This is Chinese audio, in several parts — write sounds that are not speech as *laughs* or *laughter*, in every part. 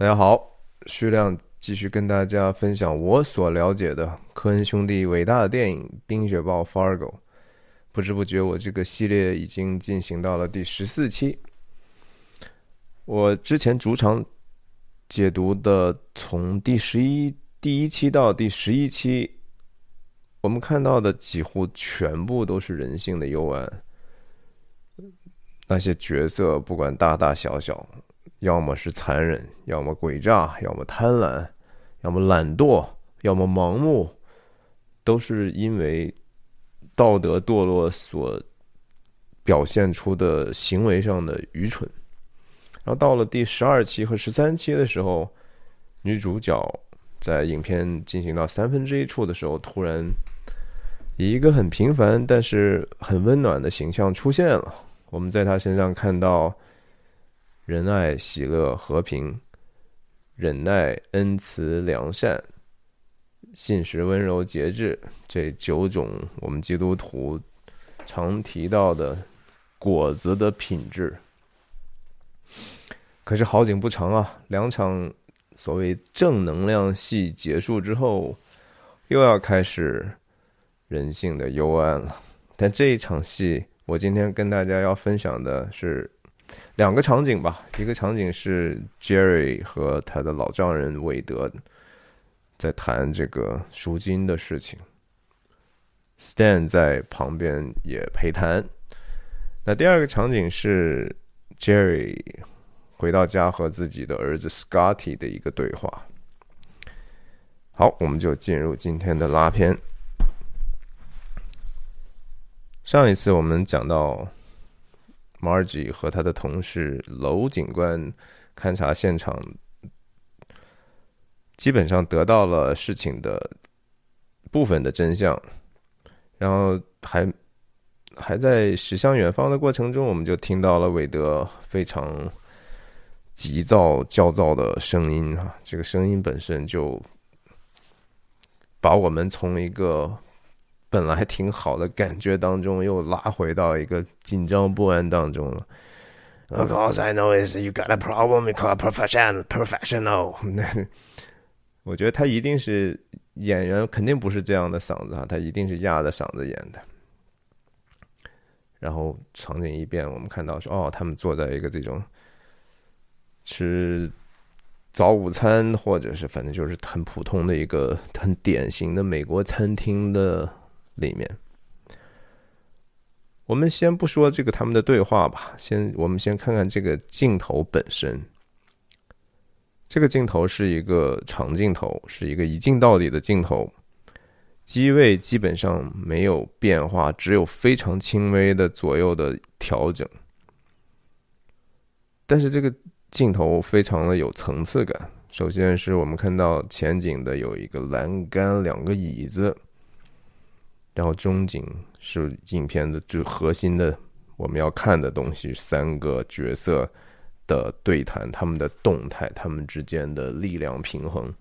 大家好，徐亮继续跟大家分享我所了解的科恩兄弟伟大的电影《冰雪暴 Fargo》。不知不觉，我这个系列已经进行到了第十四期。我之前主场解读的，从第十一第一期到第十一期，我们看到的几乎全部都是人性的幽暗。那些角色，不管大大小小。要么是残忍，要么诡诈，要么贪婪，要么懒惰，要么盲目，都是因为道德堕落所表现出的行为上的愚蠢。然后到了第十二期和十三期的时候，女主角在影片进行到三分之一处的时候，突然以一个很平凡但是很温暖的形象出现了。我们在她身上看到。仁爱、喜乐、和平、忍耐、恩慈、良善、信实、温柔、节制，这九种我们基督徒常提到的果子的品质。可是好景不长啊，两场所谓正能量戏结束之后，又要开始人性的幽暗了。但这一场戏，我今天跟大家要分享的是。两个场景吧，一个场景是 Jerry 和他的老丈人韦德在谈这个赎金的事情，Stan 在旁边也陪谈。那第二个场景是 Jerry 回到家和自己的儿子 Scotty 的一个对话。好，我们就进入今天的拉片。上一次我们讲到。Margie 和他的同事楼警官勘察现场，基本上得到了事情的部分的真相，然后还还在驶向远方的过程中，我们就听到了韦德非常急躁、焦躁的声音啊！这个声音本身就把我们从一个。本来挺好的感觉当中，又拉回到一个紧张不安当中了。Of course, I know is you got a problem. You call professional, professional. *laughs* 我觉得他一定是演员，肯定不是这样的嗓子哈，他一定是压着嗓子演的。然后场景一变，我们看到说，哦，他们坐在一个这种吃早午餐，或者是反正就是很普通的一个很典型的美国餐厅的。里面，我们先不说这个他们的对话吧，先我们先看看这个镜头本身。这个镜头是一个长镜头，是一个一镜到底的镜头，机位基本上没有变化，只有非常轻微的左右的调整。但是这个镜头非常的有层次感。首先是我们看到前景的有一个栏杆，两个椅子。然后中景是影片的最核心的我们要看的东西，三个角色的对谈，他们的动态，他们之间的力量平衡。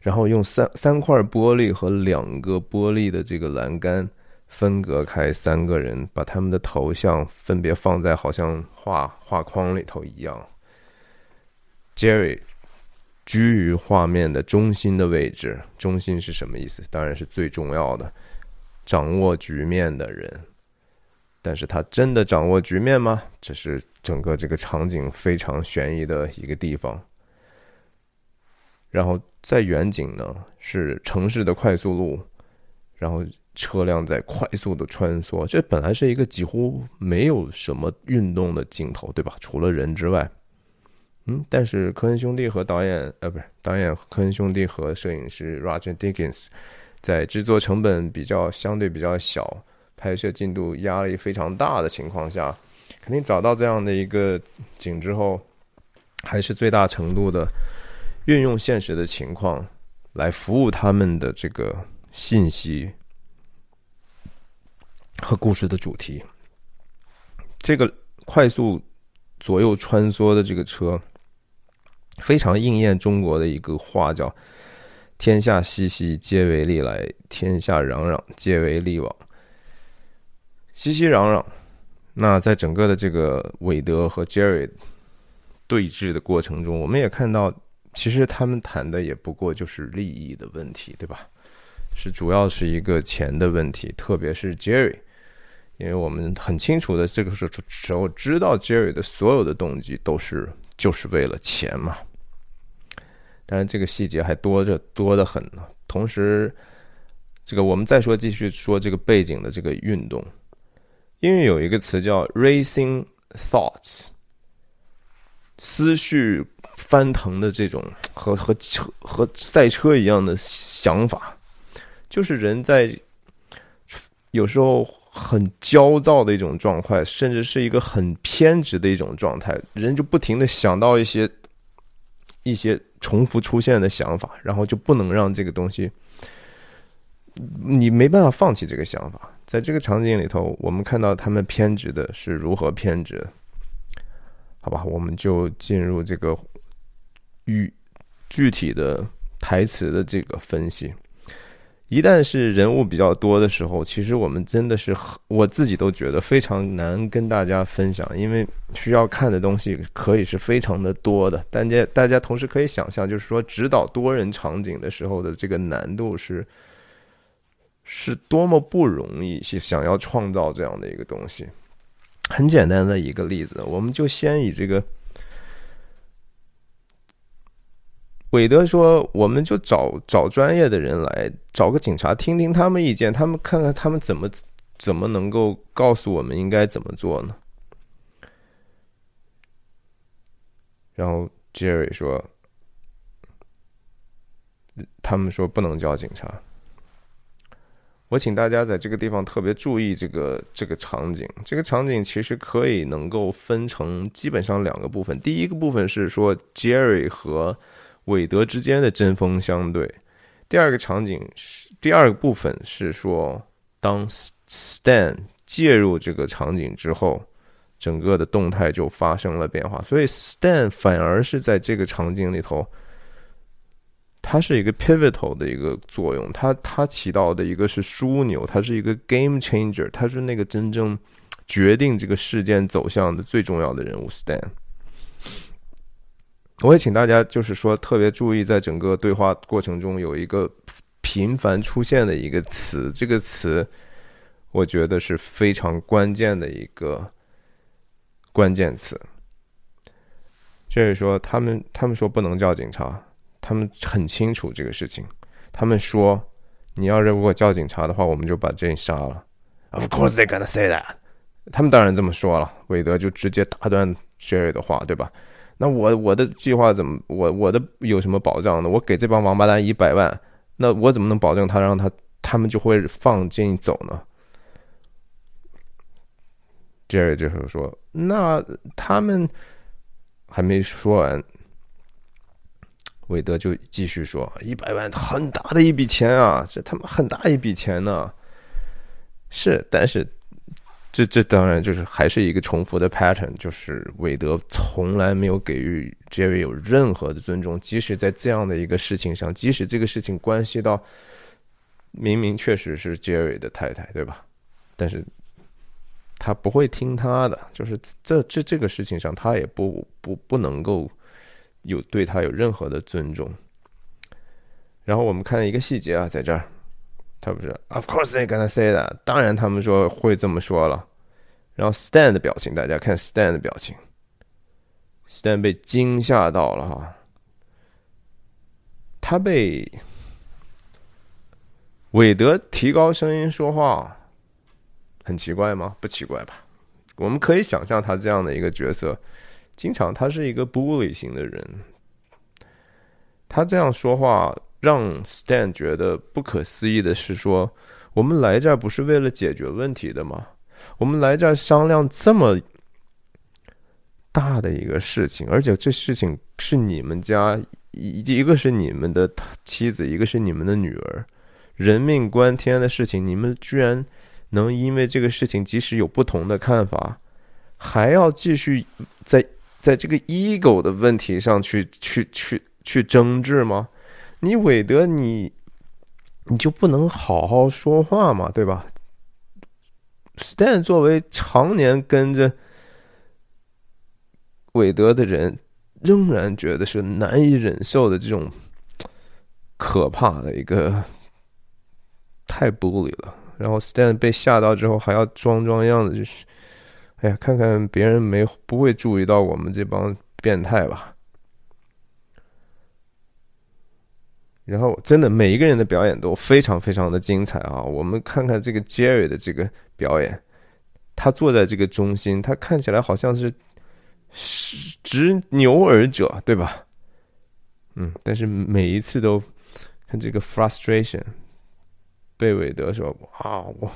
然后用三三块玻璃和两个玻璃的这个栏杆分隔开三个人，把他们的头像分别放在好像画画框里头一样。Jerry。居于画面的中心的位置，中心是什么意思？当然是最重要的，掌握局面的人。但是他真的掌握局面吗？这是整个这个场景非常悬疑的一个地方。然后在远景呢，是城市的快速路，然后车辆在快速的穿梭。这本来是一个几乎没有什么运动的镜头，对吧？除了人之外。嗯，但是科恩兄弟和导演，呃，不是导演科恩兄弟和摄影师 Roger Dickens，在制作成本比较相对比较小、拍摄进度压力非常大的情况下，肯定找到这样的一个景之后，还是最大程度的运用现实的情况来服务他们的这个信息和故事的主题。这个快速左右穿梭的这个车。非常应验中国的一个话，叫“天下熙熙，皆为利来；天下攘攘，皆为利往。”熙熙攘攘，那在整个的这个韦德和 Jerry 对峙的过程中，我们也看到，其实他们谈的也不过就是利益的问题，对吧？是主要是一个钱的问题，特别是 Jerry，因为我们很清楚的这个时候时候知道 Jerry 的所有的动机都是就是为了钱嘛。当然，这个细节还多着多的很呢。同时，这个我们再说继续说这个背景的这个运动，因为有一个词叫 “racing thoughts”，思绪翻腾的这种和和车和赛车一样的想法。就是人在有时候很焦躁的一种状态，甚至是一个很偏执的一种状态，人就不停的想到一些一些重复出现的想法，然后就不能让这个东西，你没办法放弃这个想法。在这个场景里头，我们看到他们偏执的是如何偏执，好吧？我们就进入这个与具体的台词的这个分析。一旦是人物比较多的时候，其实我们真的是我自己都觉得非常难跟大家分享，因为需要看的东西可以是非常的多的。大家大家同时可以想象，就是说指导多人场景的时候的这个难度是是多么不容易，想要创造这样的一个东西。很简单的一个例子，我们就先以这个。韦德说：“我们就找找专业的人来，找个警察听听他们意见，他们看看他们怎么怎么能够告诉我们应该怎么做呢？”然后 Jerry 说：“他们说不能叫警察。”我请大家在这个地方特别注意这个这个场景。这个场景其实可以能够分成基本上两个部分。第一个部分是说 Jerry 和韦德之间的针锋相对。第二个场景是第二个部分是说，当 Stan 介入这个场景之后，整个的动态就发生了变化。所以 Stan 反而是在这个场景里头，它是一个 pivotal 的一个作用。它它起到的一个是枢纽，它是一个 game changer，它是那个真正决定这个事件走向的最重要的人物 Stan。我也请大家就是说特别注意，在整个对话过程中有一个频繁出现的一个词，这个词我觉得是非常关键的一个关键词。就是说，他们他们说不能叫警察，他们很清楚这个事情。他们说，你要是如果叫警察的话，我们就把 Jane 杀了。Of course they're gonna say that。他们当然这么说了。韦德就直接打断 Jerry 的话，对吧？那我我的计划怎么我我的有什么保障呢？我给这帮王八蛋一百万，那我怎么能保证他让他他们就会放进走呢？Jerry 这时候说：“那他们还没说完，韦德就继续说：一百万很大的一笔钱啊，这他妈很大一笔钱呢。是，但是。”这这当然就是还是一个重复的 pattern，就是韦德从来没有给予 Jerry 有任何的尊重，即使在这样的一个事情上，即使这个事情关系到明明确实是 Jerry 的太太，对吧？但是他不会听他的，就是这这这个事情上，他也不不不能够有对他有任何的尊重。然后我们看一个细节啊，在这儿。他不是，Of course they gonna say that。当然他们说会这么说了。然后 Stan 的表情，大家看 Stan 的表情，Stan 被惊吓到了哈。他被韦德提高声音说话，很奇怪吗？不奇怪吧？我们可以想象他这样的一个角色，经常他是一个 bully 型的人，他这样说话。让 Stan 觉得不可思议的是，说我们来这儿不是为了解决问题的吗？我们来这儿商量这么大的一个事情，而且这事情是你们家一一个是你们的妻子，一个是你们的女儿，人命关天的事情，你们居然能因为这个事情，即使有不同的看法，还要继续在在这个 ego 的问题上去去去去争执吗？你韦德，你你就不能好好说话吗？对吧？Stan 作为常年跟着韦德的人，仍然觉得是难以忍受的这种可怕的一个太 bully 了。然后 Stan 被吓到之后还要装装样子，就是哎呀，看看别人没不会注意到我们这帮变态吧。然后真的每一个人的表演都非常非常的精彩啊！我们看看这个 Jerry 的这个表演，他坐在这个中心，他看起来好像是执牛耳者，对吧？嗯，但是每一次都看这个 frustration，贝韦德说：“啊，我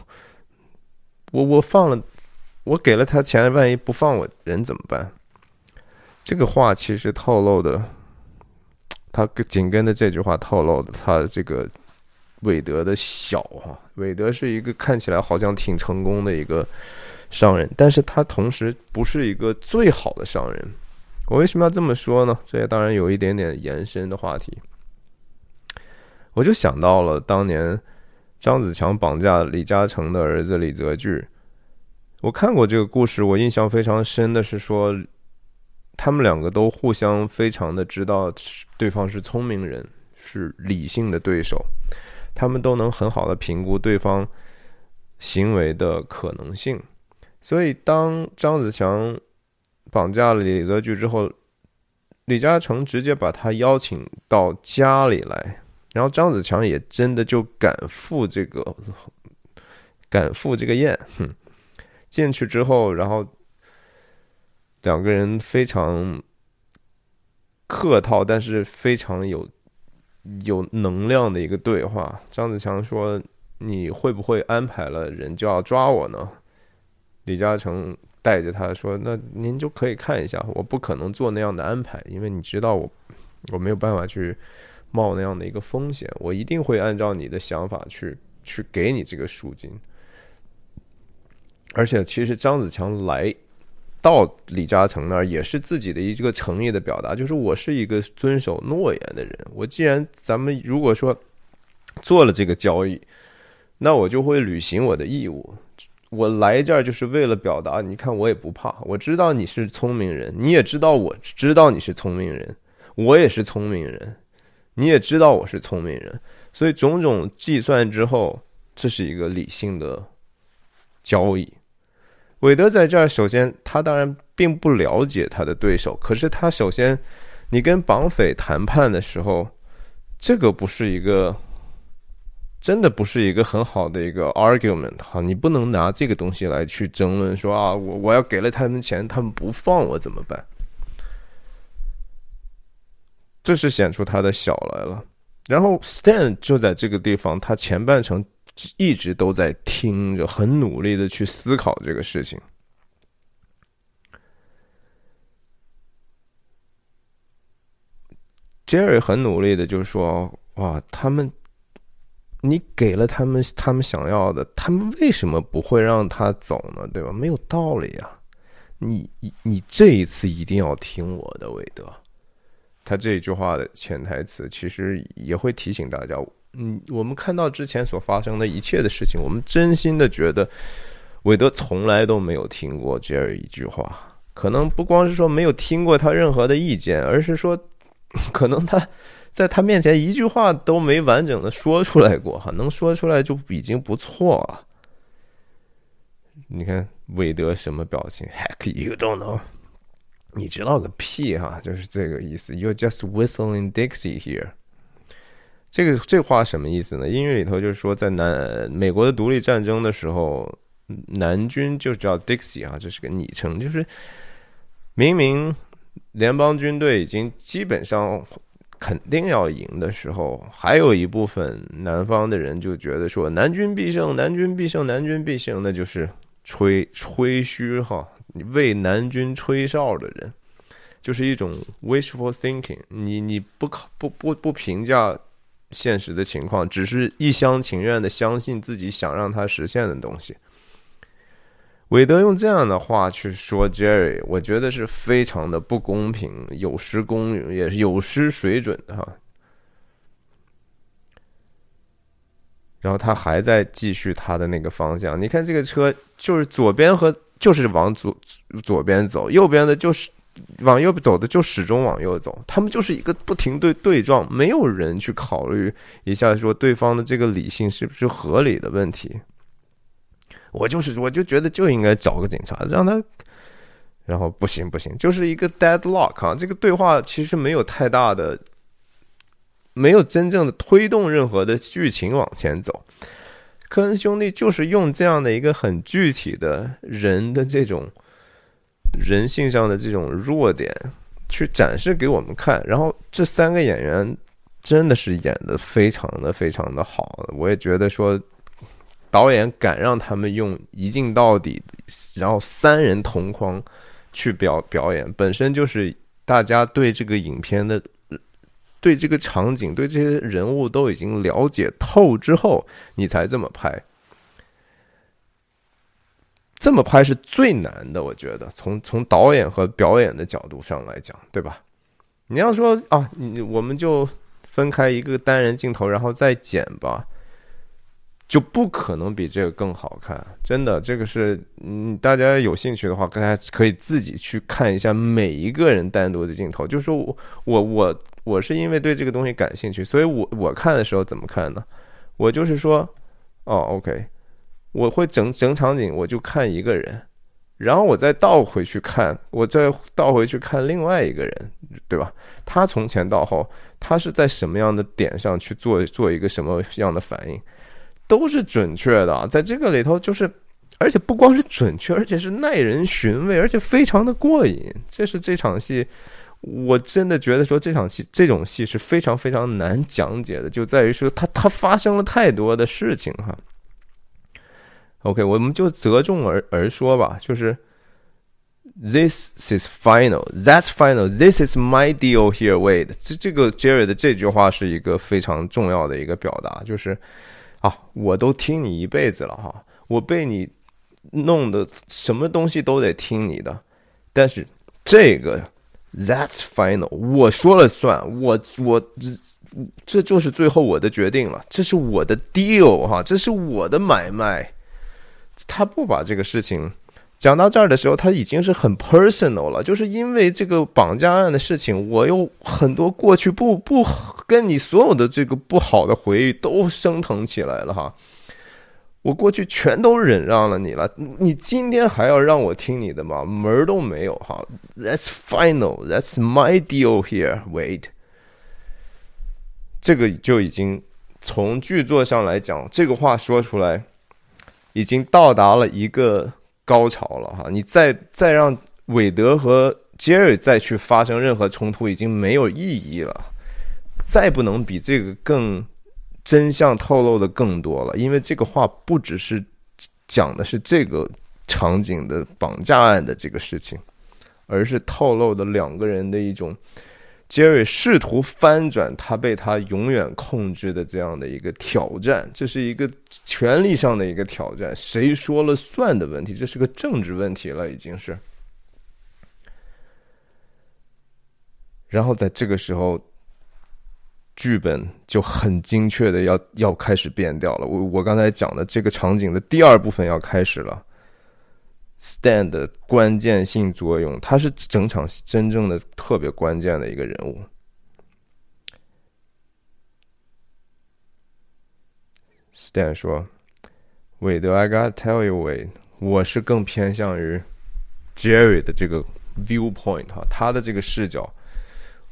我我放了，我给了他钱，万一不放我人怎么办？”这个话其实透露的。他紧跟着这句话透露的，他这个韦德的小啊，韦德是一个看起来好像挺成功的一个商人，但是他同时不是一个最好的商人。我为什么要这么说呢？这也当然有一点点延伸的话题。我就想到了当年张子强绑架李嘉诚的儿子李泽钜，我看过这个故事，我印象非常深的是说。他们两个都互相非常的知道对方是聪明人，是理性的对手，他们都能很好的评估对方行为的可能性。所以，当张子强绑架了李泽钜之后，李嘉诚直接把他邀请到家里来，然后张子强也真的就赶赴这个赶赴这个宴。哼，进去之后，然后。两个人非常客套，但是非常有有能量的一个对话。张子强说：“你会不会安排了人就要抓我呢？”李嘉诚带着他说：“那您就可以看一下，我不可能做那样的安排，因为你知道我我没有办法去冒那样的一个风险，我一定会按照你的想法去去给你这个赎金。而且，其实张子强来。”到李嘉诚那儿也是自己的一个诚意的表达，就是我是一个遵守诺言的人。我既然咱们如果说做了这个交易，那我就会履行我的义务。我来这儿就是为了表达，你看我也不怕。我知道你是聪明人，你也知道我知道你是聪明人，我也是聪明人，你也知道我是聪明人。所以种种计算之后，这是一个理性的交易。韦德在这儿，首先他当然并不了解他的对手，可是他首先，你跟绑匪谈判的时候，这个不是一个，真的不是一个很好的一个 argument 哈，你不能拿这个东西来去争论说啊，我我要给了他们钱，他们不放我怎么办？这是显出他的小来了。然后 Stan 就在这个地方，他前半程。一直都在听着，很努力的去思考这个事情。Jerry 很努力的，就是说：“哇，他们，你给了他们他们想要的，他们为什么不会让他走呢？对吧？没有道理呀！你你这一次一定要听我的，韦德。”他这句话的潜台词，其实也会提醒大家。嗯，我们看到之前所发生的一切的事情，我们真心的觉得，韦德从来都没有听过杰尔一句话。可能不光是说没有听过他任何的意见，而是说，*laughs* 可能他在他面前一句话都没完整的说出来过。哈，能说出来就已经不错了。你看韦德什么表情？Heck you don't know？你知道个屁哈！就是这个意思。You're just whistling Dixie here。这个这话什么意思呢？英语里头就是说，在南美国的独立战争的时候，南军就叫 Dixie 啊，这是个昵称，就是明明联邦军队已经基本上肯定要赢的时候，还有一部分南方的人就觉得说南军必胜，南军必胜，南军必胜，那就是吹吹嘘哈，为南军吹哨的人，就是一种 wishful thinking，你你不考不不不评价。现实的情况，只是一厢情愿的相信自己想让他实现的东西。韦德用这样的话去说 Jerry，我觉得是非常的不公平，有失公允，也是有失水准的哈。然后他还在继续他的那个方向，你看这个车就是左边和就是往左左边走，右边的就是往右走的就始终往右走，他们就是一个不停对对撞，没有人去考虑一下说对方的这个理性是不是合理的问题。我就是我就觉得就应该找个警察让他，然后不行不行，就是一个 deadlock 啊，这个对话其实没有太大的，没有真正的推动任何的剧情往前走。科恩兄弟就是用这样的一个很具体的人的这种。人性上的这种弱点，去展示给我们看。然后这三个演员真的是演的非常的非常的好。我也觉得说，导演敢让他们用一镜到底，然后三人同框去表表演，本身就是大家对这个影片的、对这个场景、对这些人物都已经了解透之后，你才这么拍。这么拍是最难的，我觉得从从导演和表演的角度上来讲，对吧？你要说啊，你我们就分开一个单人镜头，然后再剪吧，就不可能比这个更好看。真的，这个是嗯，大家有兴趣的话，大家可以自己去看一下每一个人单独的镜头。就是我我我我是因为对这个东西感兴趣，所以我我看的时候怎么看呢？我就是说，哦，OK。我会整整场景，我就看一个人，然后我再倒回去看，我再倒回去看另外一个人，对吧？他从前到后，他是在什么样的点上去做做一个什么样的反应，都是准确的。在这个里头，就是而且不光是准确，而且是耐人寻味，而且非常的过瘾。这是这场戏，我真的觉得说这场戏这种戏是非常非常难讲解的，就在于说它它发生了太多的事情哈。OK，我们就择重而而说吧，就是 This is final, that's final, this is my deal here, Wade。这这个 Jerry 的这句话是一个非常重要的一个表达，就是啊，我都听你一辈子了哈，我被你弄的什么东西都得听你的，但是这个 That's final，我说了算，我我这就是最后我的决定了，这是我的 deal 哈，这是我的买卖。他不把这个事情讲到这儿的时候，他已经是很 personal 了。就是因为这个绑架案的事情，我有很多过去不不跟你所有的这个不好的回忆都升腾起来了哈。我过去全都忍让了你了，你今天还要让我听你的吗？门儿都没有哈。That's final. That's my deal here. Wait，这个就已经从剧作上来讲，这个话说出来。已经到达了一个高潮了哈！你再再让韦德和杰瑞再去发生任何冲突，已经没有意义了。再不能比这个更真相透露的更多了，因为这个话不只是讲的是这个场景的绑架案的这个事情，而是透露的两个人的一种。杰瑞试图翻转他被他永远控制的这样的一个挑战，这是一个权力上的一个挑战，谁说了算的问题，这是个政治问题了，已经是。然后在这个时候，剧本就很精确的要要开始变掉了。我我刚才讲的这个场景的第二部分要开始了。Stand 的关键性作用，他是整场真正的特别关键的一个人物。Stand 说：“韦德，I gotta tell you, Wade，我是更偏向于 Jerry 的这个 viewpoint 哈，他的这个视角，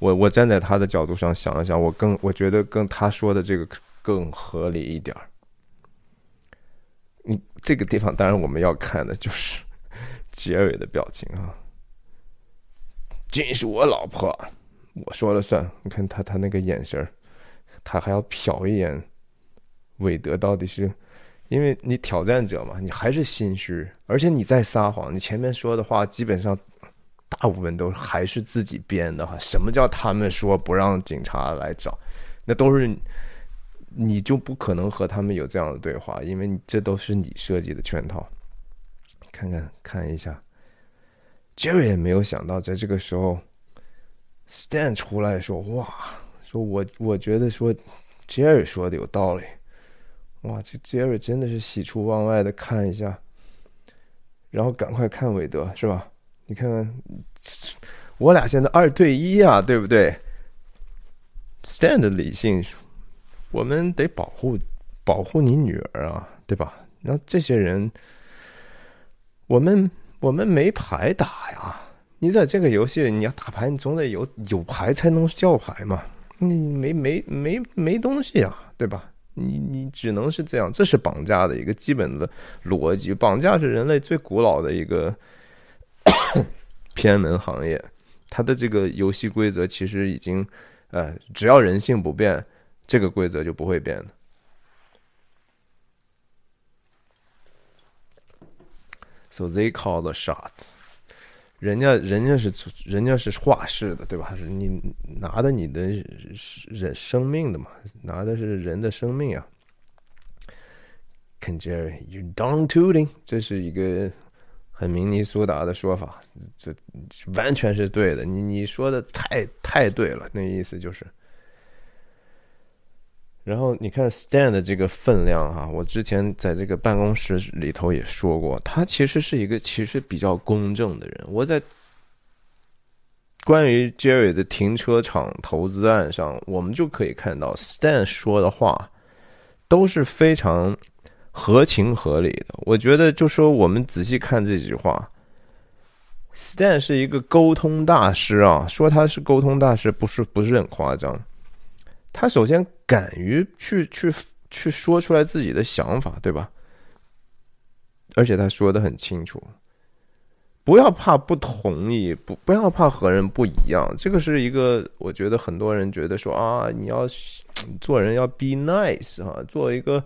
我我站在他的角度上想一想，我更我觉得跟他说的这个更合理一点儿。你这个地方，当然我们要看的就是。”杰瑞的表情啊，这是我老婆，我说了算。你看他他那个眼神他还要瞟一眼韦德，到底是因为你挑战者嘛？你还是心虚，而且你在撒谎。你前面说的话基本上大部分都还是自己编的哈。什么叫他们说不让警察来找？那都是你就不可能和他们有这样的对话，因为这都是你设计的圈套。看看看一下，Jerry 也没有想到，在这个时候，Stan 出来说：“哇，说我我觉得说，Jerry 说的有道理。哇，这 Jerry 真的是喜出望外的看一下，然后赶快看韦德是吧？你看看，我俩现在二对一啊，对不对？Stan 的理性，我们得保护保护你女儿啊，对吧？然后这些人，我们我们没牌打呀。你在这个游戏里，你要打牌，你总得有有牌才能叫牌嘛。你没没没没东西啊，对吧？你你只能是这样，这是绑架的一个基本的逻辑。绑架是人类最古老的一个 *coughs* 偏门行业，它的这个游戏规则其实已经，呃，只要人性不变，这个规则就不会变的。So they call the shots. 人家人家是人家是画室的，对吧？是你拿的你的人生命的嘛，拿的是人的生命啊。Can Jerry, you don't tooting，这是一个很明尼苏达的说法，这完全是对的。你你说的太太对了，那意思就是。然后你看 Stan 的这个分量哈，我之前在这个办公室里头也说过，他其实是一个其实比较公正的人。我在关于 Jerry 的停车场投资案上，我们就可以看到 Stan 说的话都是非常合情合理的。我觉得，就说我们仔细看这句话，Stan 是一个沟通大师啊，说他是沟通大师，不是不是很夸张。他首先敢于去去去说出来自己的想法，对吧？而且他说的很清楚，不要怕不同意，不不要怕和人不一样。这个是一个，我觉得很多人觉得说啊，你要做人要 be nice 哈，做一个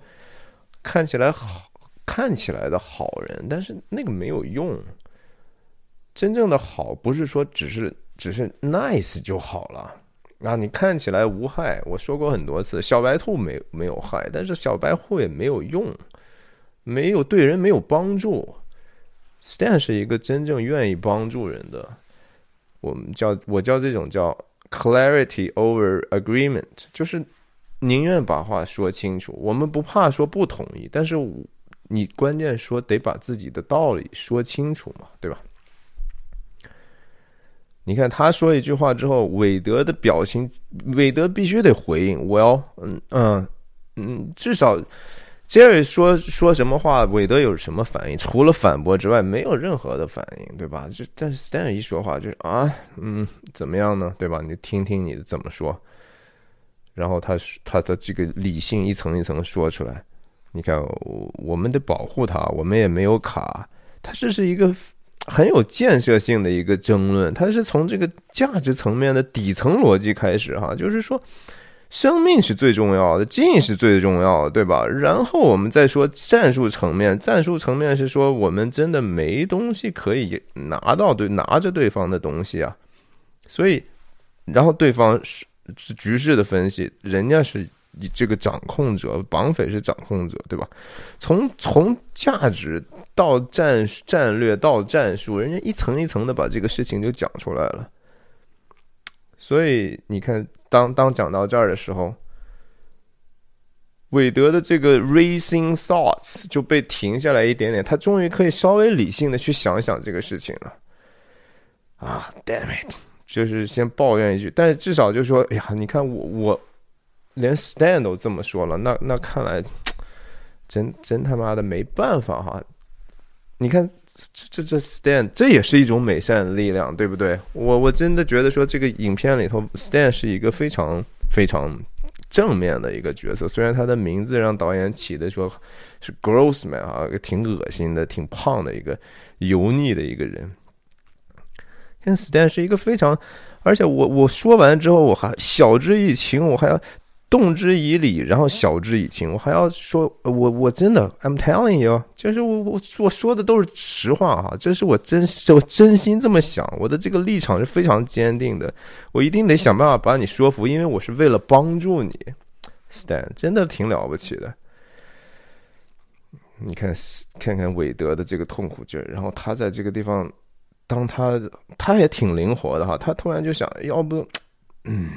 看起来好看起来的好人，但是那个没有用。真正的好不是说只是只是 nice 就好了。啊，你看起来无害，我说过很多次，小白兔没没有害，但是小白兔也没有用，没有对人没有帮助。Stan 是一个真正愿意帮助人的，我们叫我叫这种叫 clarity over agreement，就是宁愿把话说清楚，我们不怕说不同意，但是你关键说得把自己的道理说清楚嘛，对吧？你看他说一句话之后，韦德的表情，韦德必须得回应。我要，嗯嗯嗯，至少杰瑞说说什么话，韦德有什么反应？除了反驳之外，没有任何的反应，对吧？就但是 Stan 一说话，就是啊，嗯，怎么样呢？对吧？你听听你怎么说。然后他他的这个理性一层一层说出来。你看，我们得保护他，我们也没有卡。他这是一个。很有建设性的一个争论，它是从这个价值层面的底层逻辑开始哈，就是说，生命是最重要的，进是最重要的，对吧？然后我们再说战术层面，战术层面是说我们真的没东西可以拿到对拿着对方的东西啊，所以，然后对方是是局势的分析，人家是。你这个掌控者，绑匪是掌控者，对吧？从从价值到战战略到战术，人家一层一层的把这个事情就讲出来了。所以你看，当当讲到这儿的时候，韦德的这个 racing thoughts 就被停下来一点点，他终于可以稍微理性的去想想这个事情了。啊，damn it！就是先抱怨一句，但是至少就说，哎呀，你看我我。连 Stan 都这么说了，那那看来真真他妈的没办法哈！你看这这这 Stan，这也是一种美善的力量，对不对？我我真的觉得说这个影片里头 Stan 是一个非常非常正面的一个角色，虽然他的名字让导演起的说是 Grossman 啊，挺恶心的、挺胖的一个油腻的一个人。但 Stan 是一个非常，而且我我说完之后，我还晓之以情，我还要。动之以理，然后晓之以情。我还要说，我我真的，I'm telling you，就是我我我说的都是实话哈，这是我真我真心这么想，我的这个立场是非常坚定的，我一定得想办法把你说服，因为我是为了帮助你，Stan，真的挺了不起的。你看看看韦德的这个痛苦劲儿，然后他在这个地方，当他他也挺灵活的哈，他突然就想要不，嗯，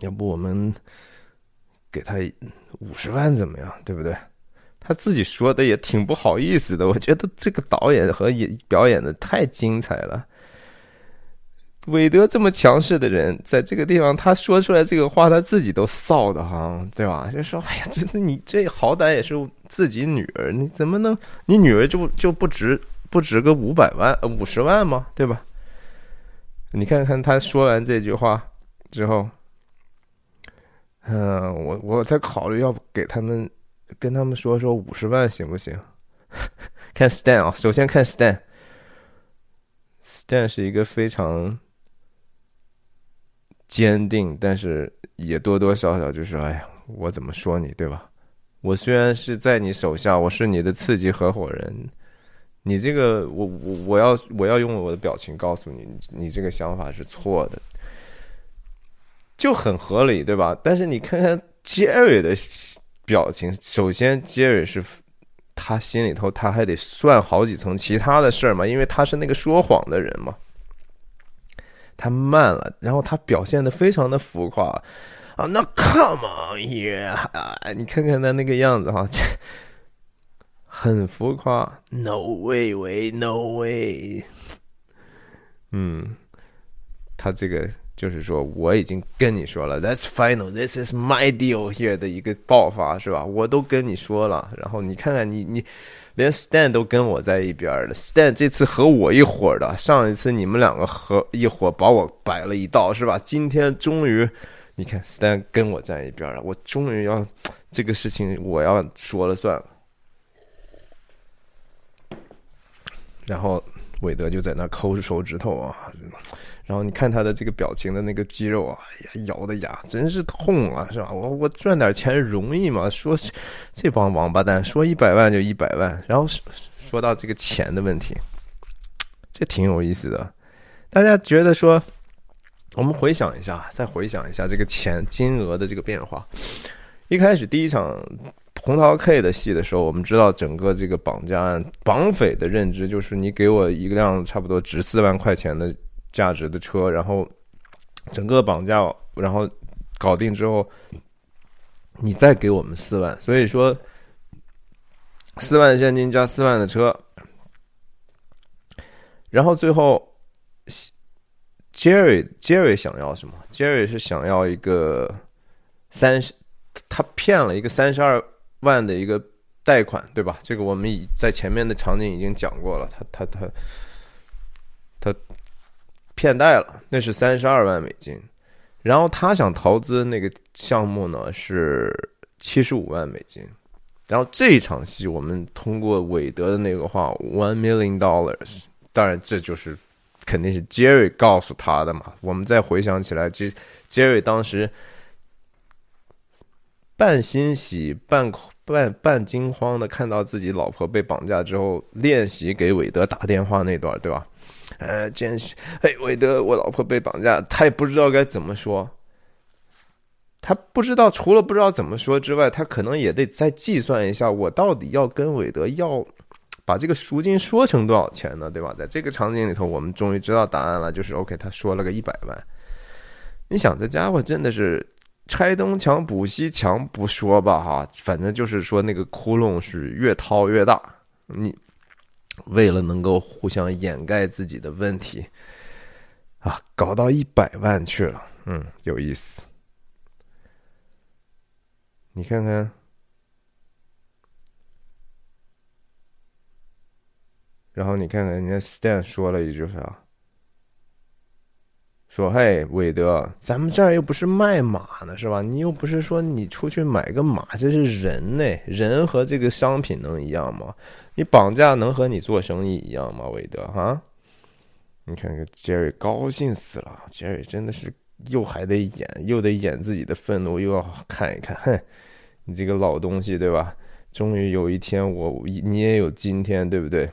要不我们。给他五十万怎么样？对不对？他自己说的也挺不好意思的。我觉得这个导演和演表演的太精彩了。韦德这么强势的人，在这个地方他说出来这个话，他自己都臊的哈，对吧？就说哎呀，真的你这好歹也是自己女儿，你怎么能你女儿就就不值不值个五百万五十万吗？对吧？你看看他说完这句话之后，嗯，我我在考虑要不给他们跟他们说说五十万行不行？*laughs* 看 Stan 啊，首先看 Stan，Stan 是一个非常。坚定，但是也多多少少就是，哎呀，我怎么说你，对吧？我虽然是在你手下，我是你的次级合伙人，你这个，我我我要我要用我的表情告诉你，你这个想法是错的，就很合理，对吧？但是你看看 Jerry 的表情，首先 Jerry 是他心里头他还得算好几层其他的事儿嘛，因为他是那个说谎的人嘛。他慢了，然后他表现的非常的浮夸啊！那 Come on here，你看看他那个样子哈，*laughs* 很浮夸。No way way，No way。嗯，他这个就是说，我已经跟你说了，That's final，This is my deal here 的一个爆发是吧？我都跟你说了，然后你看看你你。连 Stan 都跟我在一边了，Stan 这次和我一伙的，上一次你们两个和一伙把我摆了一道，是吧？今天终于，你看 Stan 跟我在一边了，我终于要这个事情我要说了算了。然后韦德就在那抠着手指头啊。然后你看他的这个表情的那个肌肉啊，呀，咬的牙真是痛啊，是吧？我我赚点钱容易吗？说这帮王八蛋说一百万就一百万，然后说到这个钱的问题，这挺有意思的。大家觉得说，我们回想一下，再回想一下这个钱金额的这个变化。一开始第一场红桃 K 的戏的时候，我们知道整个这个绑架案，绑匪的认知就是你给我一辆差不多值四万块钱的。价值的车，然后整个绑架，然后搞定之后，你再给我们四万，所以说四万现金加四万的车，然后最后，Jerry Jerry 想要什么？Jerry 是想要一个三十，他骗了一个三十二万的一个贷款，对吧？这个我们已在前面的场景已经讲过了，他他他他。骗贷了，那是三十二万美金，然后他想投资那个项目呢是七十五万美金，然后这一场戏我们通过韦德的那个话 one million dollars，当然这就是肯定是 Jerry 告诉他的嘛。我们再回想起来，这 Jerry 当时半欣喜半半半惊慌的看到自己老婆被绑架之后，练习给韦德打电话那段，对吧？呃，真是。嘿，韦德，我老婆被绑架，他也不知道该怎么说。他不知道，除了不知道怎么说之外，他可能也得再计算一下，我到底要跟韦德要把这个赎金说成多少钱呢？对吧？在这个场景里头，我们终于知道答案了，就是 OK，他说了个一百万。你想，这家伙真的是拆东墙补西墙不说吧？哈，反正就是说那个窟窿是越掏越大。你。为了能够互相掩盖自己的问题，啊，搞到一百万去了，嗯，有意思。你看看，然后你看看人家 Stan 说了一句啥？说：“嘿，韦德，咱们这儿又不是卖马呢，是吧？你又不是说你出去买个马，这是人呢，人和这个商品能一样吗？”你绑架能和你做生意一样吗，韦德？哈，你看看杰瑞高兴死了，杰瑞真的是又还得演，又得演自己的愤怒，又要看一看，哼，你这个老东西，对吧？终于有一天我你也有今天，对不对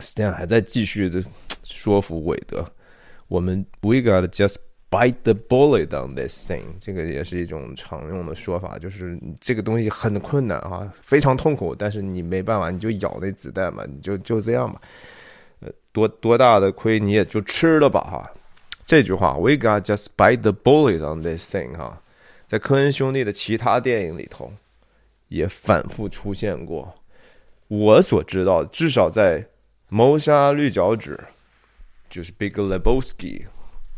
？Stan 还在继续的说服韦德，我们 We got just。Bite the bullet on this thing，这个也是一种常用的说法，就是这个东西很困难啊，非常痛苦，但是你没办法，你就咬那子弹嘛，你就就这样吧，呃，多多大的亏你也就吃了吧哈。这句话，We got just bite the bullet on this thing，哈，在科恩兄弟的其他电影里头也反复出现过。我所知道，至少在谋杀绿脚趾，就是 Big Lebowski。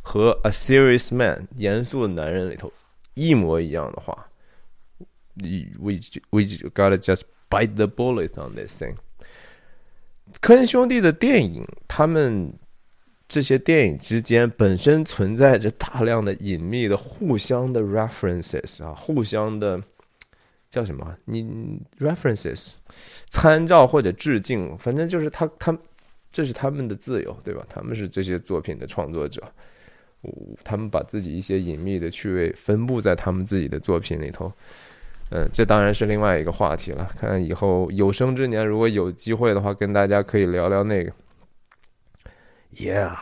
和《A Serious Man》严肃的男人里头一模一样的话，we we gotta just bite the bullet on this thing。科恩兄弟的电影，他们这些电影之间本身存在着大量的隐秘的、互相的 references 啊，互相的叫什么？你 references 参照或者致敬，反正就是他他这是他们的自由，对吧？他们是这些作品的创作者。他们把自己一些隐秘的趣味分布在他们自己的作品里头，嗯，这当然是另外一个话题了。看以后有生之年如果有机会的话，跟大家可以聊聊那个。Yeah，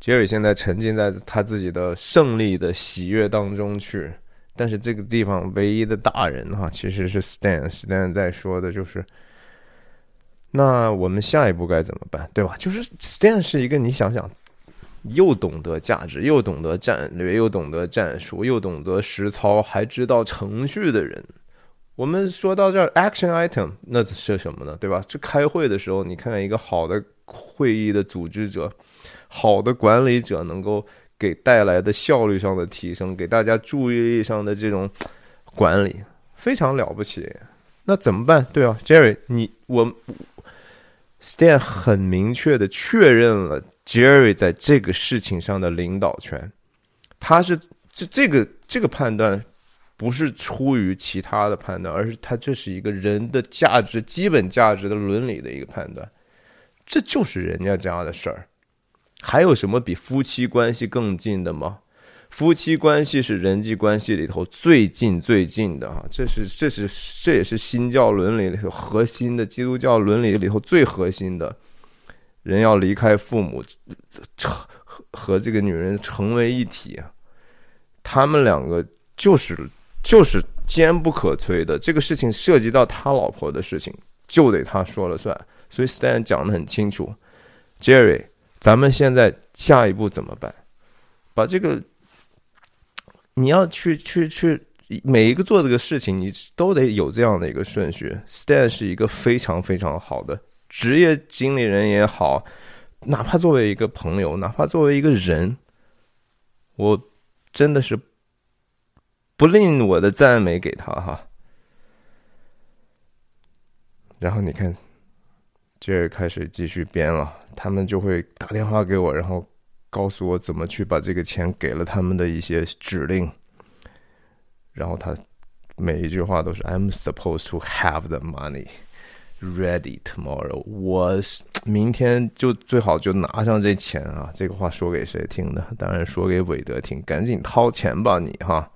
杰瑞现在沉浸在他自己的胜利的喜悦当中去，但是这个地方唯一的大人哈，其实是 Stan，Stan 在说的就是。那我们下一步该怎么办，对吧？就是 Stan 是一个你想想，又懂得价值，又懂得战略，又懂得战术，又懂得实操，还知道程序的人。我们说到这儿，action item 那是什么呢？对吧？这开会的时候，你看看一个好的会议的组织者，好的管理者，能够给带来的效率上的提升，给大家注意力上的这种管理，非常了不起。那怎么办？对啊，Jerry，你我。Stan 很明确的确认了 Jerry 在这个事情上的领导权，他是这这个这个判断不是出于其他的判断，而是他这是一个人的价值、基本价值的伦理的一个判断，这就是人家家的事儿，还有什么比夫妻关系更近的吗？夫妻关系是人际关系里头最近最近的啊，这是这是这也是新教伦理里头核心的基督教伦理里头最核心的，人要离开父母，和和这个女人成为一体，他们两个就是就是坚不可摧的。这个事情涉及到他老婆的事情，就得他说了算。所以 Stan 讲的很清楚，Jerry，咱们现在下一步怎么办？把这个。你要去去去，每一个做这个事情，你都得有这样的一个顺序。Stan 是一个非常非常好的职业经理人也好，哪怕作为一个朋友，哪怕作为一个人，我真的是不吝我的赞美给他哈。然后你看，这开始继续编了，他们就会打电话给我，然后。告诉我怎么去把这个钱给了他们的一些指令，然后他每一句话都是 "I'm supposed to have the money ready tomorrow"，我明天就最好就拿上这钱啊！这个话说给谁听的？当然说给韦德听，赶紧掏钱吧你哈！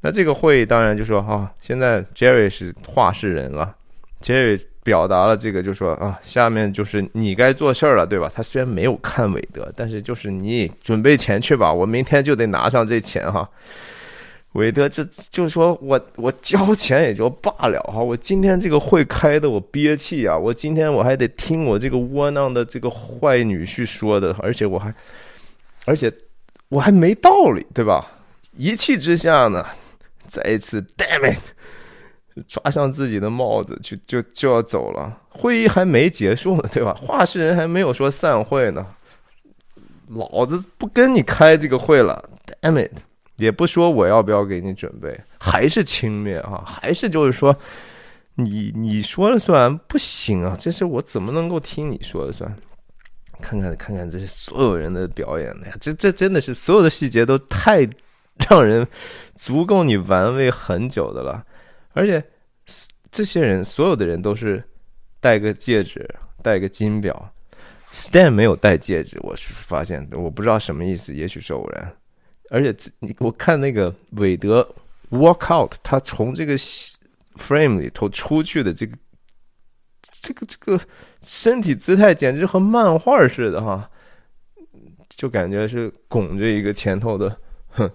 那这个会议当然就说哈，现在 Jerry 是话事人了，Jerry。表达了这个，就说啊，下面就是你该做事儿了，对吧？他虽然没有看韦德，但是就是你准备钱去吧，我明天就得拿上这钱哈。韦德这就说我我交钱也就罢了哈，我今天这个会开的我憋气啊，我今天我还得听我这个窝囊的这个坏女婿说的，而且我还而且我还没道理，对吧？一气之下呢，再一次，damn it。抓上自己的帽子，就就就要走了。会议还没结束呢，对吧？话事人还没有说散会呢，老子不跟你开这个会了。Damn it！也不说我要不要给你准备，还是轻蔑啊，还是就是说，你你说了算，不行啊！这是我怎么能够听你说了算？看看看看这些所有人的表演呀，这这真的是所有的细节都太让人足够你玩味很久的了。而且，这些人所有的人都是戴个戒指，戴个金表。Stan 没有戴戒指，我是发现的，我不知道什么意思，也许是偶然。而且，你我看那个韦德 walk out，他从这个 frame 里头出去的这个这个这个身体姿态，简直和漫画似的哈，就感觉是拱着一个前头的，哼。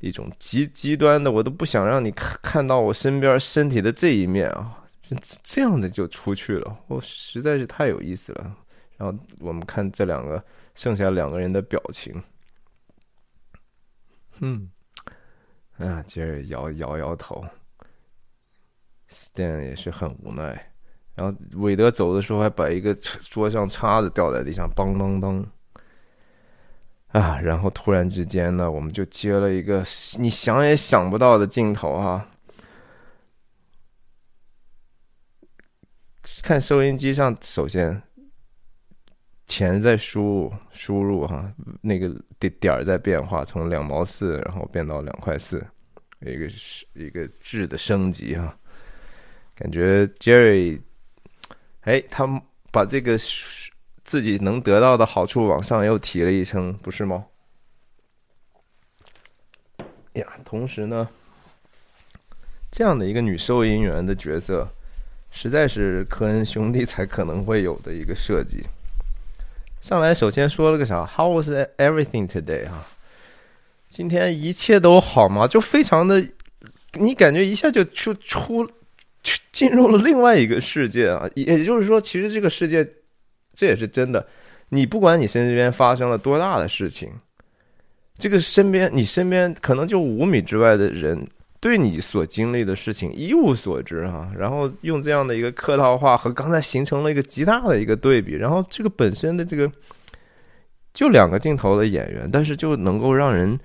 一种极极端的，我都不想让你看看到我身边身体的这一面啊！这这样的就出去了，我实在是太有意思了。然后我们看这两个剩下两个人的表情，嗯，啊，接着摇摇摇头，Stan 也是很无奈，然后韦德走的时候还把一个桌上叉子掉在地上，梆当当。啊，然后突然之间呢，我们就接了一个你想也想不到的镜头哈。看收音机上，首先钱在输入输入哈，那个点点儿在变化，从两毛四然后变到两块四，一个是一个质的升级哈。感觉 Jerry，哎，他把这个自己能得到的好处往上又提了一层，不是吗？呀，同时呢，这样的一个女收银员的角色。实在是科恩兄弟才可能会有的一个设计。上来首先说了个啥？How was everything today？哈，今天一切都好吗？就非常的，你感觉一下就出出进入了另外一个世界啊！也就是说，其实这个世界这也是真的。你不管你身边发生了多大的事情，这个身边你身边可能就五米之外的人。对你所经历的事情一无所知哈，然后用这样的一个客套话和刚才形成了一个极大的一个对比，然后这个本身的这个就两个镜头的演员，但是就能够让人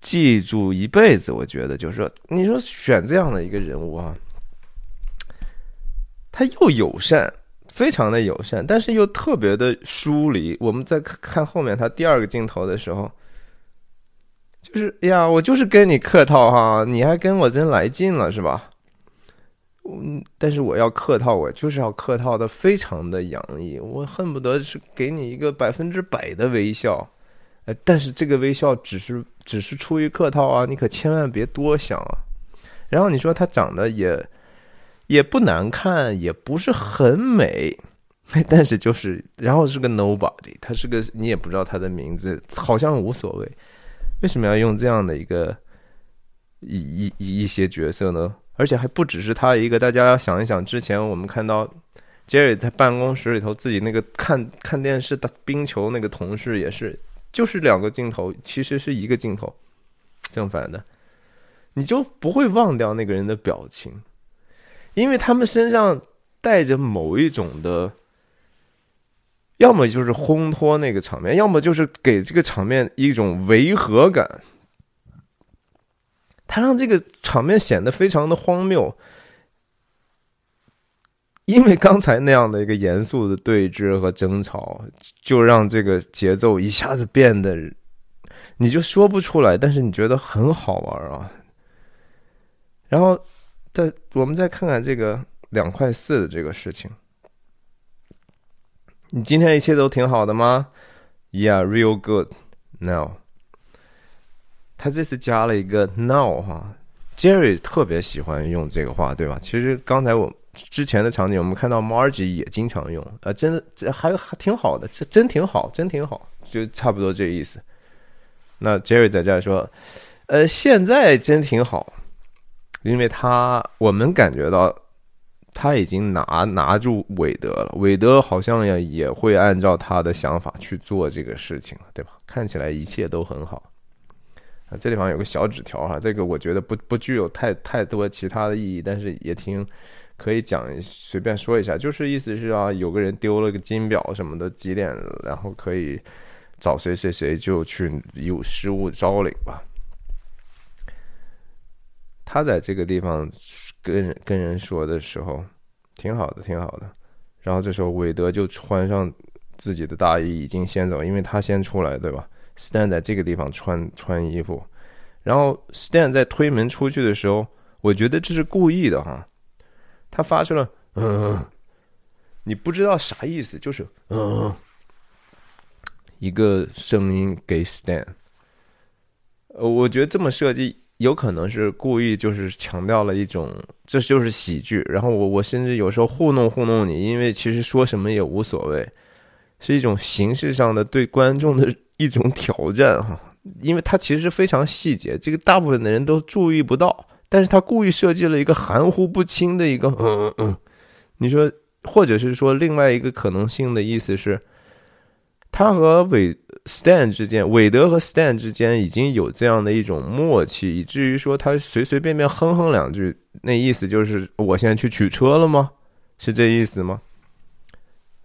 记住一辈子。我觉得就是说，你说选这样的一个人物啊，他又友善，非常的友善，但是又特别的疏离。我们在看后面他第二个镜头的时候。就是哎呀，我就是跟你客套哈，你还跟我真来劲了是吧？嗯，但是我要客套，我就是要客套的非常的洋溢，我恨不得是给你一个百分之百的微笑，哎，但是这个微笑只是只是出于客套啊，你可千万别多想啊。然后你说他长得也也不难看，也不是很美，*laughs* 但是就是然后是个 nobody，他是个你也不知道他的名字，好像无所谓。为什么要用这样的一个一一一些角色呢？而且还不只是他一个，大家要想一想，之前我们看到杰瑞在办公室里头自己那个看看电视打冰球那个同事也是，就是两个镜头，其实是一个镜头，正反的，你就不会忘掉那个人的表情，因为他们身上带着某一种的。要么就是烘托那个场面，要么就是给这个场面一种违和感。他让这个场面显得非常的荒谬，因为刚才那样的一个严肃的对峙和争吵，就让这个节奏一下子变得，你就说不出来，但是你觉得很好玩啊。然后，再我们再看看这个两块四的这个事情。你今天一切都挺好的吗？Yeah, real good. Now，他这次加了一个 now 哈，Jerry 特别喜欢用这个话，对吧？其实刚才我之前的场景，我们看到 Margie 也经常用，啊，真的这还还挺好的，这真挺好，真挺好，就差不多这意思。那 Jerry 在这儿说，呃，现在真挺好，因为他我们感觉到。他已经拿拿住韦德了，韦德好像也也会按照他的想法去做这个事情，对吧？看起来一切都很好。啊，这地方有个小纸条哈，这个我觉得不不具有太太多其他的意义，但是也挺可以讲，随便说一下，就是意思是啊，有个人丢了个金表什么的，几点，然后可以找谁谁谁就去有失物招领吧。他在这个地方。跟跟人说的时候，挺好的，挺好的。然后这时候韦德就穿上自己的大衣，已经先走，因为他先出来，对吧？Stan 在这个地方穿穿衣服，然后 Stan 在推门出去的时候，我觉得这是故意的哈。他发出了嗯，你不知道啥意思，就是嗯，一个声音给 Stan。呃，我觉得这么设计。有可能是故意，就是强调了一种，这就是喜剧。然后我我甚至有时候糊弄糊弄你，因为其实说什么也无所谓，是一种形式上的对观众的一种挑战哈。因为他其实非常细节，这个大部分的人都注意不到，但是他故意设计了一个含糊不清的一个嗯嗯嗯。你说，或者是说另外一个可能性的意思是，他和韦。Stan 之间，韦德和 Stan 之间已经有这样的一种默契，以至于说他随随便便哼哼两句，那意思就是我现在去取车了吗？是这意思吗？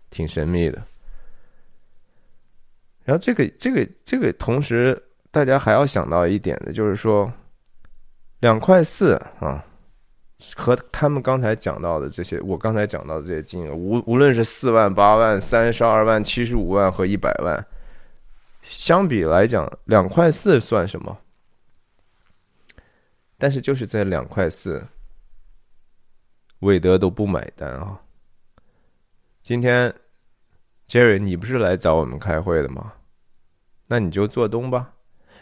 挺神秘的。然后这个这个这个，同时大家还要想到一点的，就是说两块四啊，和他们刚才讲到的这些，我刚才讲到的这些金额，无无论是四万、八万、三十二万、七十五万和一百万，相比来讲，两块四算什么？但是就是在两块四，韦德都不买单啊！今天，Jerry，你不是来找我们开会的吗？那你就做东吧。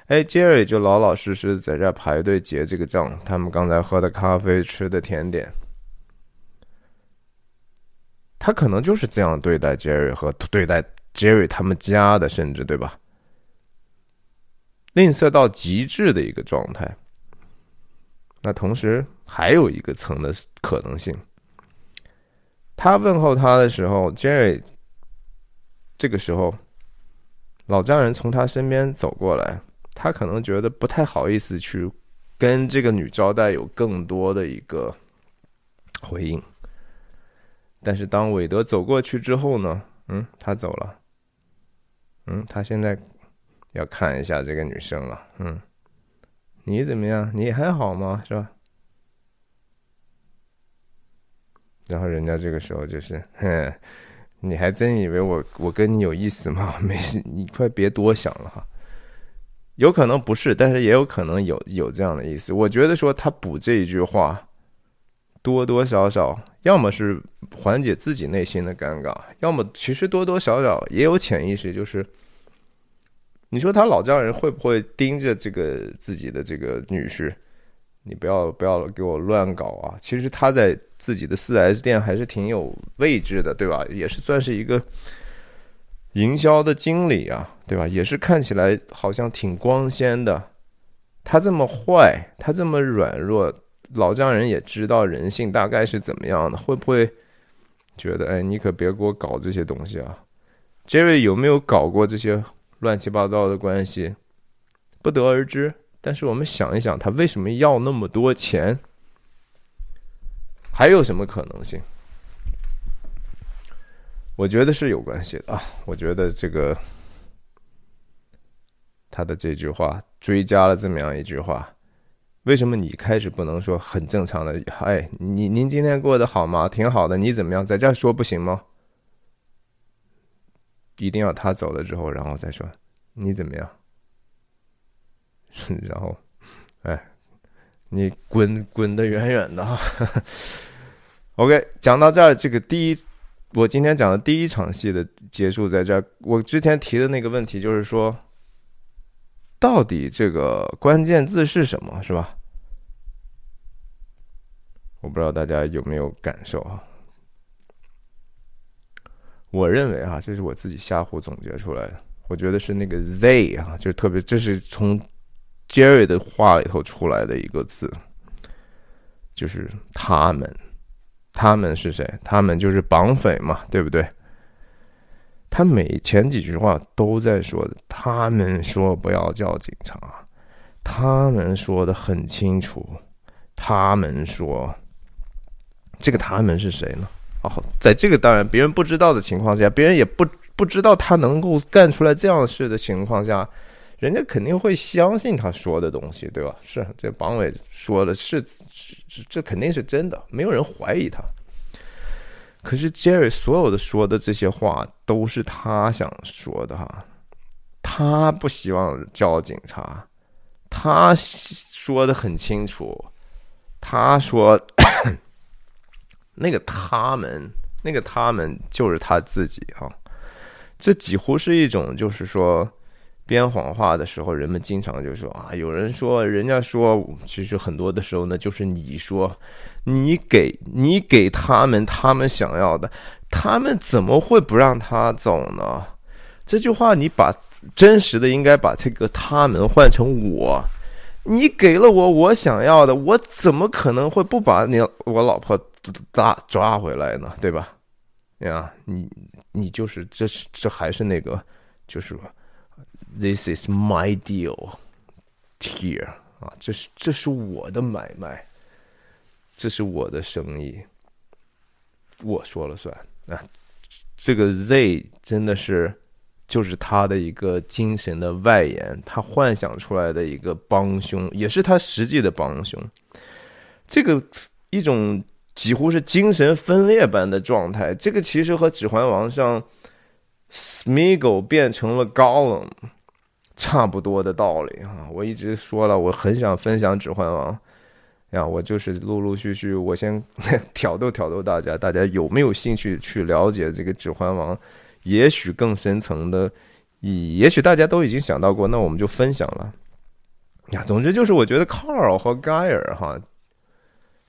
哎，Jerry 就老老实实在这排队结这个账。他们刚才喝的咖啡、吃的甜点，他可能就是这样对待 Jerry 和对待 Jerry 他们家的，甚至对吧？吝啬到极致的一个状态。那同时还有一个层的可能性，他问候他的时候，Jerry 这个时候，老丈人从他身边走过来，他可能觉得不太好意思去跟这个女招待有更多的一个回应。但是当韦德走过去之后呢，嗯，他走了，嗯，他现在要看一下这个女生了，嗯。你怎么样？你还好吗？是吧？然后人家这个时候就是，*laughs* 哼，你还真以为我我跟你有意思吗？*laughs* 没事，你快别多想了哈。有可能不是，但是也有可能有有这样的意思。我觉得说他补这一句话，多多少少要么是缓解自己内心的尴尬，要么其实多多少少也有潜意识，就是。你说他老丈人会不会盯着这个自己的这个女婿？你不要不要给我乱搞啊！其实他在自己的四 S 店还是挺有位置的，对吧？也是算是一个营销的经理啊，对吧？也是看起来好像挺光鲜的。他这么坏，他这么软弱，老丈人也知道人性大概是怎么样的，会不会觉得哎，你可别给我搞这些东西啊？Jerry 有没有搞过这些？乱七八糟的关系，不得而知。但是我们想一想，他为什么要那么多钱？还有什么可能性？我觉得是有关系的啊！我觉得这个他的这句话追加了这么样一句话：为什么你开始不能说很正常的？哎，你您今天过得好吗？挺好的。你怎么样？在这说不行吗？一定要他走了之后，然后再说你怎么样？*laughs* 然后，哎，你滚滚得远远的哈。*laughs* OK，讲到这儿，这个第一，我今天讲的第一场戏的结束在这儿。我之前提的那个问题就是说，到底这个关键字是什么，是吧？我不知道大家有没有感受啊？我认为啊，这是我自己瞎胡总结出来的。我觉得是那个 “they” 啊，就是特别，这是从 Jerry 的话里头出来的一个字，就是他们。他们是谁？他们就是绑匪嘛，对不对？他每前几句话都在说的，他们说不要叫警察，他们说的很清楚，他们说，这个他们是谁呢？在这个当然别人不知道的情况下，别人也不不知道他能够干出来这样事的情况下，人家肯定会相信他说的东西，对吧？是这绑匪说的是，这这肯定是真的，没有人怀疑他。可是 Jerry 所有的说的这些话都是他想说的哈，他不希望叫警察，他说的很清楚，他说。那个他们，那个他们就是他自己哈，这几乎是一种就是说编谎话的时候，人们经常就说啊，有人说，人家说，其实很多的时候呢，就是你说，你给你给他们他们想要的，他们怎么会不让他走呢？这句话你把真实的应该把这个他们换成我，你给了我我想要的，我怎么可能会不把你我老婆？抓抓回来呢，对吧？呀，你你就是这是这还是那个，就是，This is my deal here 啊，这是这是我的买卖，这是我的生意。我说了算啊。这个 Z 真的是就是他的一个精神的外延，他幻想出来的一个帮凶，也是他实际的帮凶。这个一种几乎是精神分裂般的状态，这个其实和《指环王》上 Smeagol 变成了 Gollum 差不多的道理啊！我一直说了，我很想分享《指环王》。呀，我就是陆陆续续，我先挑逗挑逗大家，大家有没有兴趣去了解这个《指环王》？也许更深层的意义，也许大家都已经想到过，那我们就分享了。呀，总之就是我觉得 Carl 和 g a 尔哈，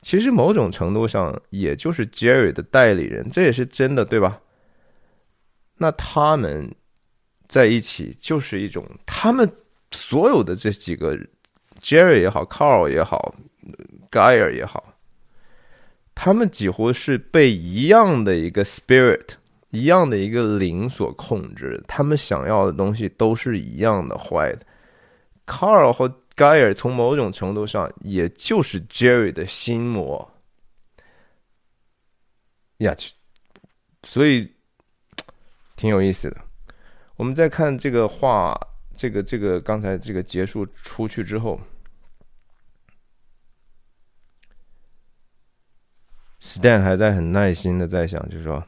其实某种程度上也就是 Jerry 的代理人，这也是真的，对吧？那他们在一起就是一种，他们所有的这几个 Jerry 也好，Carl 也好。盖尔也好，他们几乎是被一样的一个 spirit，一样的一个灵所控制。他们想要的东西都是一样的坏的。卡尔和盖尔从某种程度上，也就是 Jerry 的心魔呀，所以挺有意思的。我们再看这个画，这个这个刚才这个结束出去之后。Stan 还在很耐心的在想，就是说，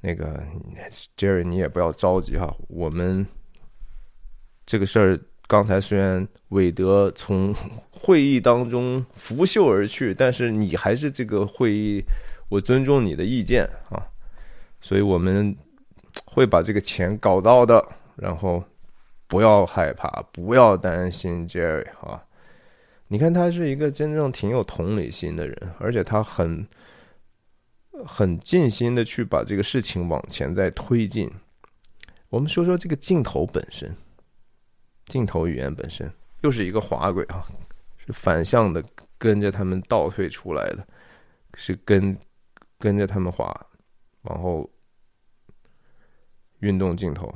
那个 Jerry，你也不要着急哈。我们这个事儿刚才虽然韦德从 *laughs* 会议当中拂袖而去，但是你还是这个会议，我尊重你的意见啊。所以我们会把这个钱搞到的，然后不要害怕，不要担心 Jerry 啊。你看，他是一个真正挺有同理心的人，而且他很很尽心的去把这个事情往前再推进。我们说说这个镜头本身，镜头语言本身又是一个滑轨啊，是反向的跟着他们倒退出来的，是跟跟着他们滑，往后运动镜头，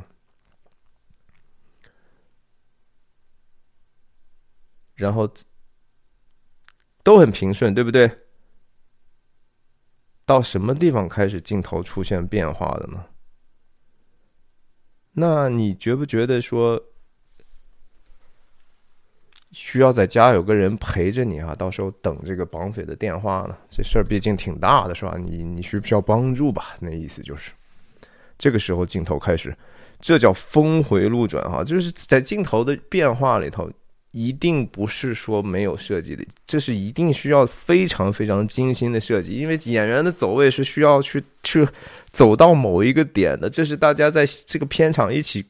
然后。都很平顺，对不对？到什么地方开始镜头出现变化的呢？那你觉不觉得说需要在家有个人陪着你啊？到时候等这个绑匪的电话呢？这事儿毕竟挺大的，是吧？你你需不需要帮助吧？那意思就是，这个时候镜头开始，这叫峰回路转哈，就是在镜头的变化里头。一定不是说没有设计的，这是一定需要非常非常精心的设计，因为演员的走位是需要去去走到某一个点的，这是大家在这个片场一起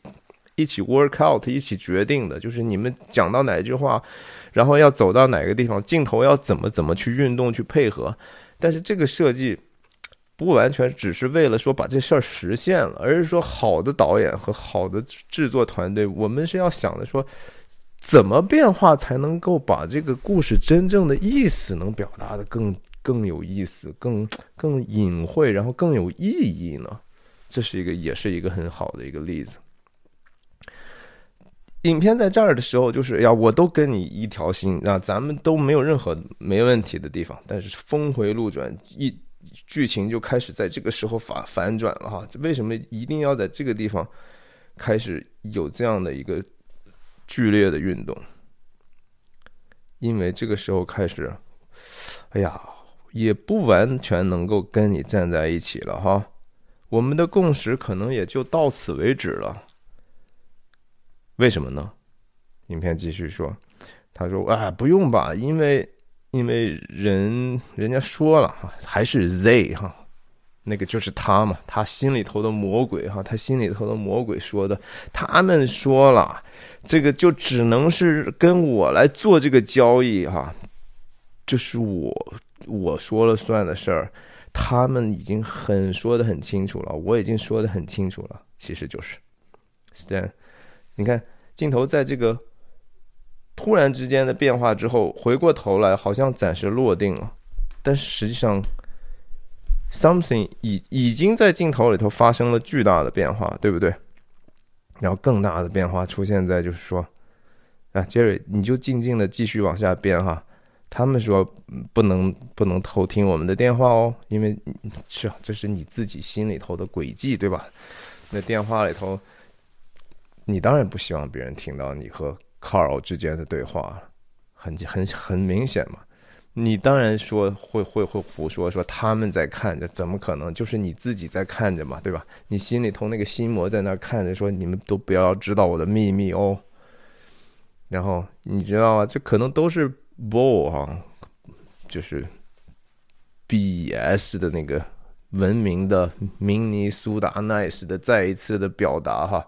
一起 work out 一起决定的，就是你们讲到哪句话，然后要走到哪个地方，镜头要怎么怎么去运动去配合，但是这个设计不完全只是为了说把这事儿实现了，而是说好的导演和好的制作团队，我们是要想的说。怎么变化才能够把这个故事真正的意思能表达的更更有意思、更更隐晦，然后更有意义呢？这是一个，也是一个很好的一个例子。影片在这儿的时候，就是呀，我都跟你一条心啊，咱们都没有任何没问题的地方。但是峰回路转，一剧情就开始在这个时候反反转了哈。为什么一定要在这个地方开始有这样的一个？剧烈的运动，因为这个时候开始，哎呀，也不完全能够跟你站在一起了哈。我们的共识可能也就到此为止了。为什么呢？影片继续说，他说啊，不用吧，因为因为人人家说了，还是 Z 哈。那个就是他嘛，他心里头的魔鬼哈，他心里头的魔鬼说的，他们说了，这个就只能是跟我来做这个交易哈，这是我我说了算的事儿，他们已经很说的很清楚了，我已经说的很清楚了，其实就是，，Stan 你看镜头在这个突然之间的变化之后，回过头来好像暂时落定了，但实际上。Something 已已经在镜头里头发生了巨大的变化，对不对？然后更大的变化出现在就是说，啊，Jerry，你就静静的继续往下编哈，他们说不能不能偷听我们的电话哦，因为是这是你自己心里头的诡计，对吧？那电话里头，你当然不希望别人听到你和 Carl 之间的对话，很很很明显嘛。你当然说会会会胡说，说他们在看着，怎么可能？就是你自己在看着嘛，对吧？你心里头那个心魔在那看着，说你们都不要知道我的秘密哦。然后你知道吗？这可能都是。bull 哈，就是 B S 的那个文明的明尼苏达 nice 的再一次的表达哈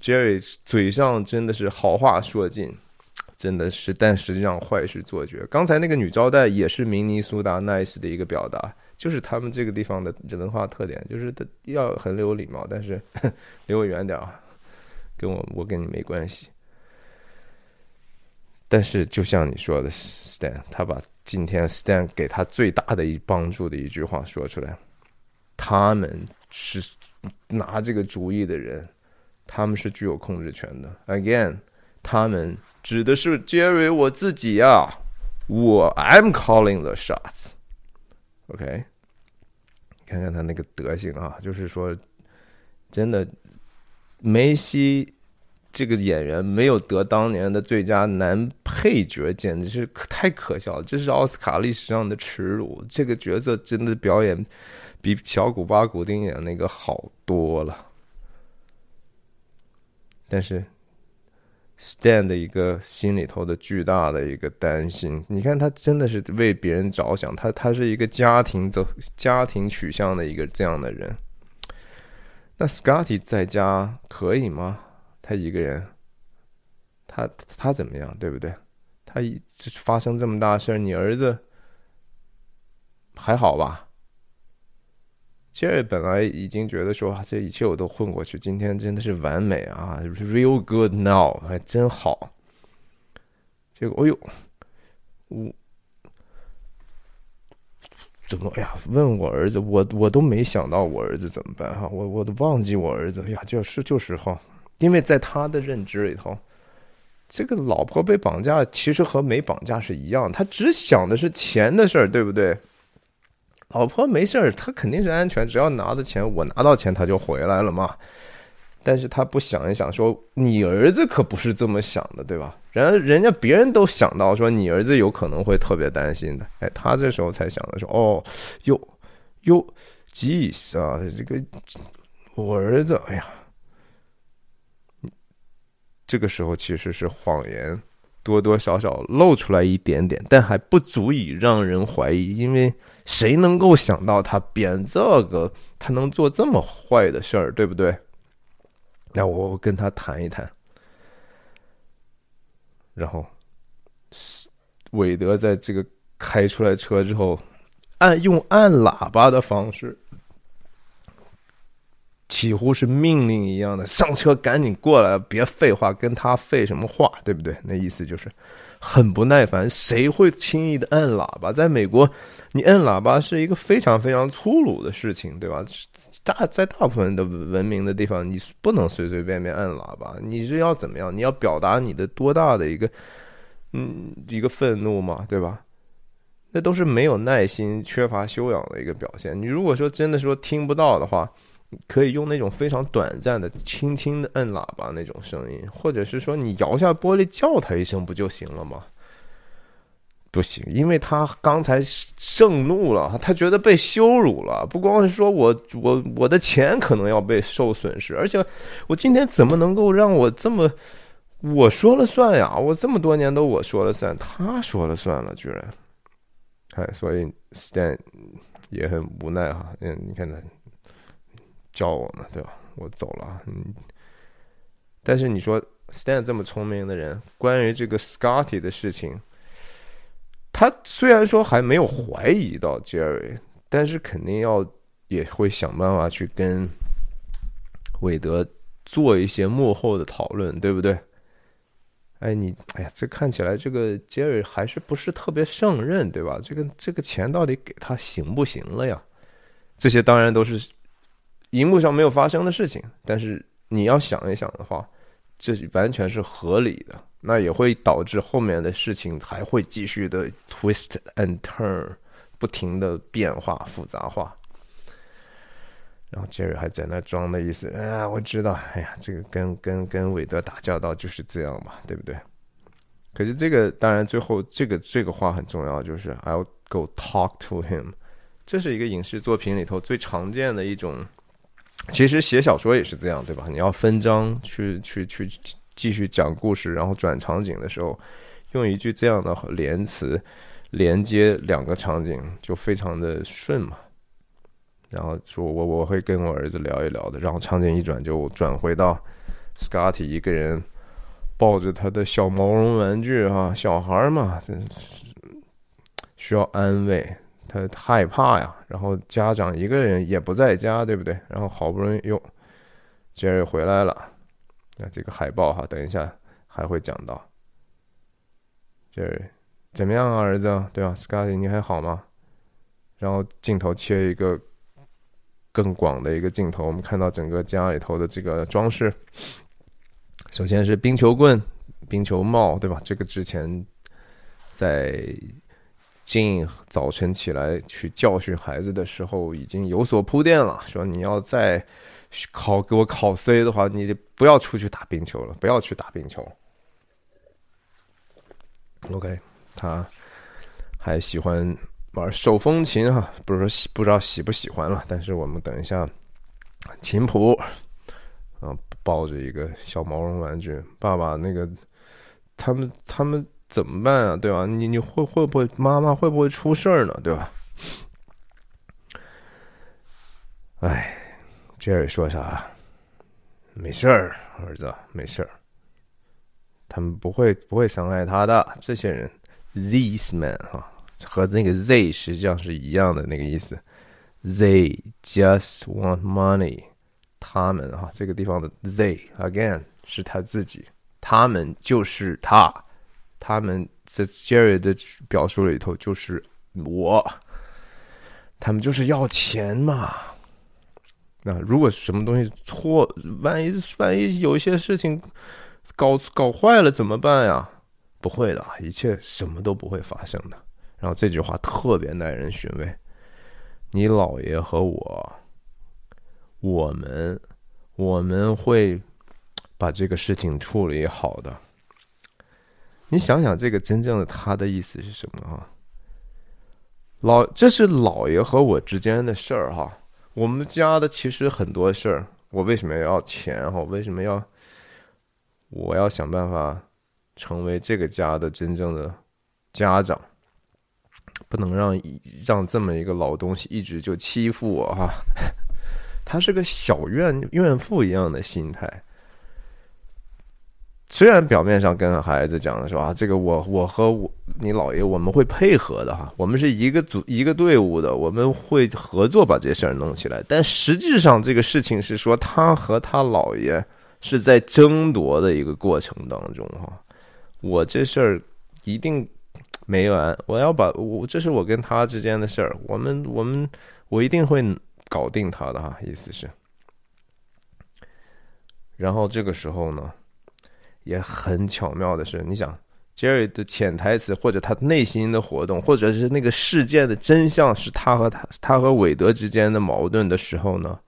，Jerry 嘴上真的是好话说尽，真的是，但实际上坏事做绝。刚才那个女招待也是明尼苏达 nice 的一个表达，就是他们这个地方的文化特点，就是要很有礼貌，但是 *laughs* 离我远点啊，跟我我跟你没关系。但是，就像你说的，Stan，他把今天 Stan 给他最大的一帮助的一句话说出来，他们是拿这个主意的人，他们是具有控制权的。Again，他们指的是 Jerry 我自己啊，我 I'm calling the shots。OK，看看他那个德行啊，就是说，真的，梅西。这个演员没有得当年的最佳男配角，简直是太可笑了！这是奥斯卡历史上的耻辱。这个角色真的表演比小古巴古丁演那个好多了。但是，Stan 的一个心里头的巨大的一个担心，你看他真的是为别人着想，他他是一个家庭走家庭取向的一个这样的人。那 Scotty 在家可以吗？他一个人，他他怎么样，对不对？他一发生这么大事儿，你儿子还好吧？杰瑞本来已经觉得说这一切我都混过去，今天真的是完美啊，real good now，还真好。结果，哎呦，我怎么哎呀？问我儿子，我我都没想到我儿子怎么办哈，我我都忘记我儿子哎呀，就是就是哈。因为在他的认知里头，这个老婆被绑架其实和没绑架是一样，他只想的是钱的事儿，对不对？老婆没事儿，他肯定是安全，只要拿的钱，我拿到钱他就回来了嘛。但是他不想一想，说你儿子可不是这么想的，对吧？人人家别人都想到说你儿子有可能会特别担心的，哎，他这时候才想的说，哦，哟哟，jeez 啊，这个我儿子，哎呀。这个时候其实是谎言，多多少少露出来一点点，但还不足以让人怀疑，因为谁能够想到他编这个，他能做这么坏的事儿，对不对？那我跟他谈一谈，然后，韦德在这个开出来车之后，按用按喇叭的方式。几乎是命令一样的，上车赶紧过来，别废话，跟他废什么话，对不对？那意思就是很不耐烦。谁会轻易的按喇叭？在美国，你按喇叭是一个非常非常粗鲁的事情，对吧？大在大部分的文明的地方，你不能随随便便按喇叭。你是要怎么样？你要表达你的多大的一个嗯一个愤怒嘛，对吧？那都是没有耐心、缺乏修养的一个表现。你如果说真的说听不到的话。可以用那种非常短暂的、轻轻的摁喇叭那种声音，或者是说你摇下玻璃叫他一声不就行了吗？不行，因为他刚才盛怒了，他觉得被羞辱了。不光是说我我我的钱可能要被受损失，而且我今天怎么能够让我这么我说了算呀？我这么多年都我说了算，他说了算了，居然，哎，所以 Stan 也很无奈哈。嗯，你看他。叫我呢，对吧？我走了，嗯。但是你说 Stan 这么聪明的人，关于这个 Scotty 的事情，他虽然说还没有怀疑到 Jerry，但是肯定要也会想办法去跟韦德做一些幕后的讨论，对不对？哎，你哎呀，这看起来这个 Jerry 还是不是特别胜任，对吧？这个这个钱到底给他行不行了呀？这些当然都是。荧幕上没有发生的事情，但是你要想一想的话，这完全是合理的。那也会导致后面的事情还会继续的 twist and turn，不停的变化复杂化。然后杰瑞还在那装的意思，啊，我知道，哎呀，这个跟跟跟韦德打交道就是这样嘛，对不对？可是这个当然最后这个这个话很重要，就是 I'll go talk to him，这是一个影视作品里头最常见的一种，其实写小说也是这样，对吧？你要分章去去去继续讲故事，然后转场景的时候，用一句这样的连词连接两个场景，就非常的顺嘛。然后说，我我会跟我儿子聊一聊的。然后场景一转，就转回到 Scotty 一个人抱着他的小毛绒玩具哈，小孩嘛，需要安慰，他害怕呀。然后家长一个人也不在家，对不对？然后好不容易又杰瑞回来了，那这个海报哈，等一下还会讲到杰瑞怎么样啊，儿子，对吧？Scotty 你还好吗？然后镜头切一个。更广的一个镜头，我们看到整个家里头的这个装饰。首先是冰球棍、冰球帽，对吧？这个之前在今早晨起来去教训孩子的时候已经有所铺垫了，说你要再考给我考 C 的话，你不要出去打冰球了，不要去打冰球。OK，他还喜欢。玩手风琴哈，不是说喜不知道喜不喜欢了，但是我们等一下，琴谱啊，抱着一个小毛绒玩具，爸爸那个，他们他们怎么办啊？对吧？你你会会不会妈妈会不会出事儿呢？对吧？哎，Jerry 说啥？没事儿，儿子，没事儿，他们不会不会伤害他的。这些人，these men 哈。和那个 they 实际上是一样的那个意思，They just want money。他们啊，这个地方的 They again 是他自己，他们就是他，他们在 Jerry 的表述里头就是我，他们就是要钱嘛。那如果什么东西错，万一万一有一些事情搞搞坏了怎么办呀？不会的，一切什么都不会发生的。然后这句话特别耐人寻味，你姥爷和我，我们我们会把这个事情处理好的。你想想，这个真正的他的意思是什么啊？老，这是姥爷和我之间的事儿哈。我们家的其实很多事儿，我为什么要钱哈？为什么要我要想办法成为这个家的真正的家长？不能让让这么一个老东西一直就欺负我哈，*laughs* 他是个小怨怨妇一样的心态。虽然表面上跟孩子讲的是啊，这个我我和我你姥爷我们会配合的哈，我们是一个组一个队伍的，我们会合作把这事儿弄起来。但实际上这个事情是说，他和他姥爷是在争夺的一个过程当中哈，我这事儿一定。没完！我要把我这是我跟他之间的事儿，我们我们我一定会搞定他的哈，意思是。然后这个时候呢，也很巧妙的是，你想，Jerry 的潜台词或者他内心的活动，或者是那个事件的真相，是他和他他和韦德之间的矛盾的时候呢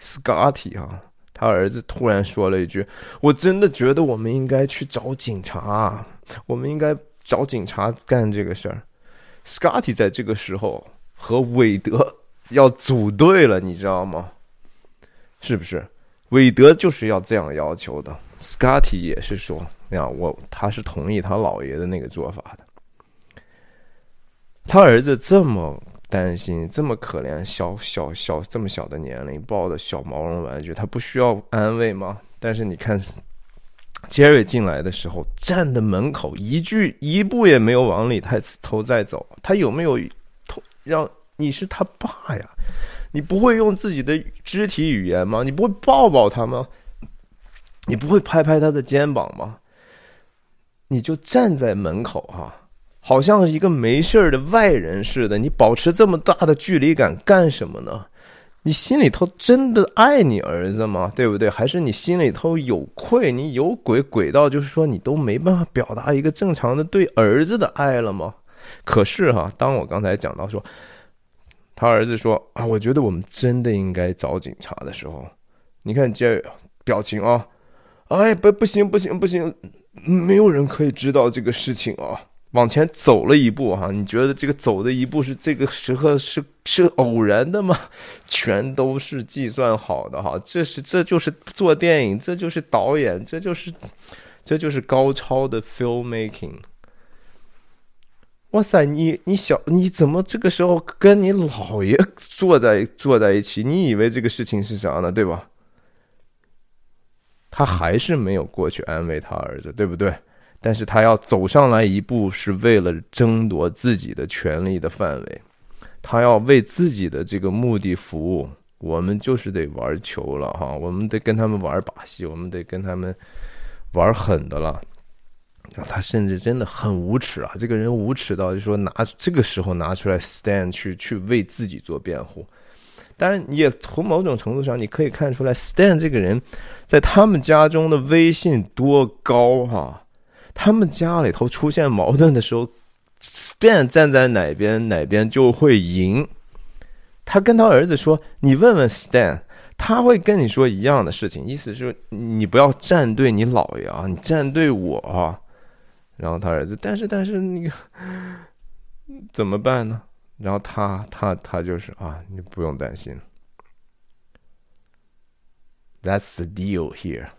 ，Scotty 啊，他儿子突然说了一句：“我真的觉得我们应该去找警察，我们应该。”找警察干这个事儿，Scotty 在这个时候和韦德要组队了，你知道吗？是不是？韦德就是要这样要求的，Scotty 也是说，呀，我他是同意他姥爷的那个做法的。他儿子这么担心，这么可怜，小小小这么小的年龄抱的小毛绒玩具，他不需要安慰吗？但是你看。杰瑞进来的时候，站在门口，一句一步也没有往里头头再走。他有没有头让你是他爸呀？你不会用自己的肢体语言吗？你不会抱抱他吗？你不会拍拍他的肩膀吗？你就站在门口哈，好像是一个没事的外人似的。你保持这么大的距离感干什么呢？你心里头真的爱你儿子吗？对不对？还是你心里头有愧？你有鬼鬼到就是说你都没办法表达一个正常的对儿子的爱了吗？可是哈，当我刚才讲到说，他儿子说啊，我觉得我们真的应该找警察的时候，你看这表情啊，哎不不行不行不行，没有人可以知道这个事情啊。往前走了一步，哈，你觉得这个走的一步是这个时刻是是偶然的吗？*laughs* 全都是计算好的，哈，这是这就是做电影，这就是导演，这就是这就是高超的 filmmaking。哇塞，你你小你怎么这个时候跟你姥爷坐在坐在一起？你以为这个事情是啥呢？对吧？他还是没有过去安慰他儿子，对不对？但是他要走上来一步，是为了争夺自己的权利的范围，他要为自己的这个目的服务。我们就是得玩球了哈，我们得跟他们玩把戏，我们得跟他们玩狠的了。他甚至真的很无耻啊！这个人无耻到就说拿这个时候拿出来 stand 去去为自己做辩护。当然，你也从某种程度上你可以看出来，stand 这个人在他们家中的威信多高哈。他们家里头出现矛盾的时候，Stan 站在哪边，哪边就会赢。他跟他儿子说：“你问问 Stan，他会跟你说一样的事情。意思是，你不要站队你姥爷啊，你站队我啊。”然后他儿子，但是但是那个怎么办呢？然后他他他就是啊，你不用担心。That's the deal here.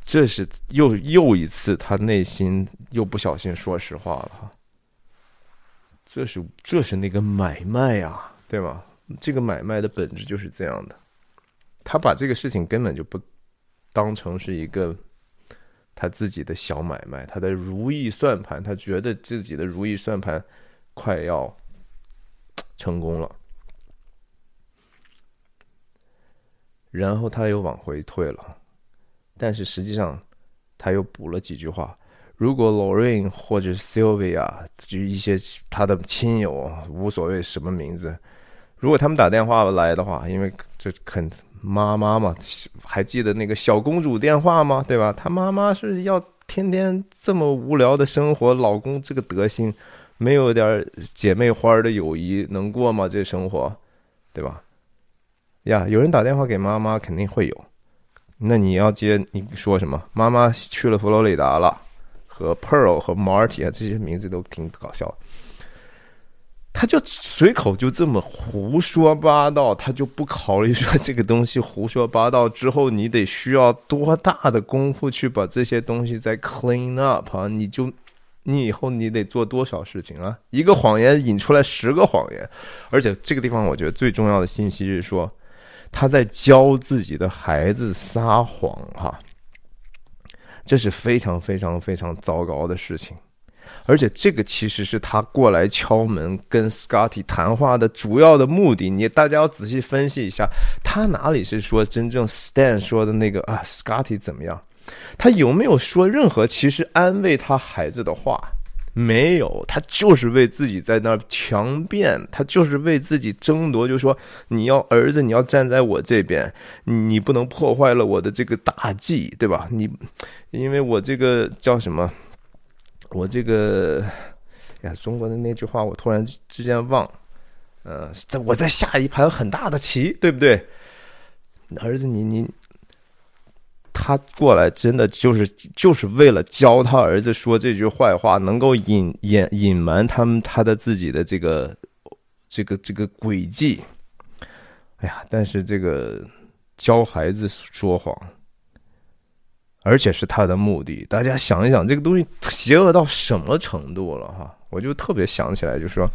这是又又一次，他内心又不小心说实话了。这是这是那个买卖啊，对吗？这个买卖的本质就是这样的。他把这个事情根本就不当成是一个他自己的小买卖，他的如意算盘，他觉得自己的如意算盘快要成功了，然后他又往回退了。但是实际上，他又补了几句话。如果 Lorraine 或者 Sylvia 就一些他的亲友，无所谓什么名字，如果他们打电话来的话，因为这肯妈妈嘛，还记得那个小公主电话吗？对吧？他妈妈是要天天这么无聊的生活，老公这个德行，没有点姐妹花的友谊能过吗？这生活，对吧？呀，有人打电话给妈妈，肯定会有。那你要接你说什么？妈妈去了佛罗里达了，和 Pearl 和 Marty 啊，这些名字都挺搞笑。他就随口就这么胡说八道，他就不考虑说这个东西胡说八道之后，你得需要多大的功夫去把这些东西再 clean up 啊？你就你以后你得做多少事情啊？一个谎言引出来十个谎言，而且这个地方我觉得最重要的信息是说。他在教自己的孩子撒谎，哈，这是非常非常非常糟糕的事情，而且这个其实是他过来敲门跟 Scotty 谈话的主要的目的。你大家要仔细分析一下，他哪里是说真正 Stan 说的那个啊，Scotty 怎么样？他有没有说任何其实安慰他孩子的话？没有，他就是为自己在那儿强辩，他就是为自己争夺，就说你要儿子，你要站在我这边，你不能破坏了我的这个大计，对吧？你，因为我这个叫什么？我这个，呀，中国的那句话我突然之间忘，呃，在我在下一盘很大的棋，对不对？儿子，你你。他过来真的就是就是为了教他儿子说这句坏话，能够隐隐隐瞒他们他的自己的这个这个这个诡计。哎呀，但是这个教孩子说谎，而且是他的目的。大家想一想，这个东西邪恶到什么程度了哈？我就特别想起来，就说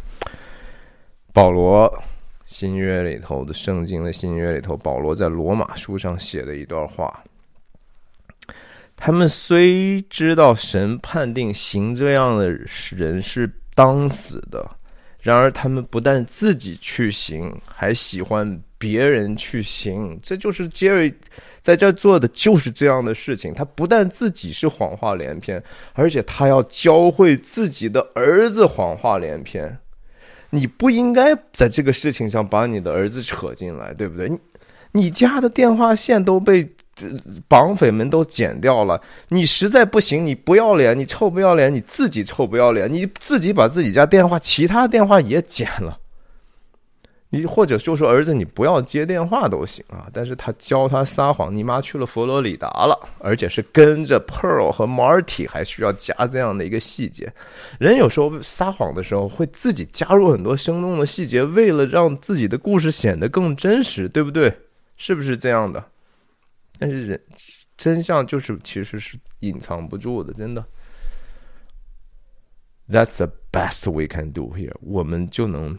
保罗新约里头的圣经的新约里头，保罗在罗马书上写的一段话。他们虽知道神判定行这样的人是当死的，然而他们不但自己去行，还喜欢别人去行。这就是杰瑞在这做的就是这样的事情。他不但自己是谎话连篇，而且他要教会自己的儿子谎话连篇。你不应该在这个事情上把你的儿子扯进来，对不对？你你家的电话线都被绑匪们都剪掉了，你实在不行，你不要脸，你臭不要脸，你自己臭不要脸，你自己把自己家电话其他电话也剪了。你或者就说儿子，你不要接电话都行啊，但是他教他撒谎，你妈去了佛罗里达了，而且是跟着 Pearl 和 Marty，还需要加这样的一个细节。人有时候撒谎的时候会自己加入很多生动的细节，为了让自己的故事显得更真实，对不对？是不是这样的？但是人真相就是其实是隐藏不住的，真的。That's the best we can do here，我们就能。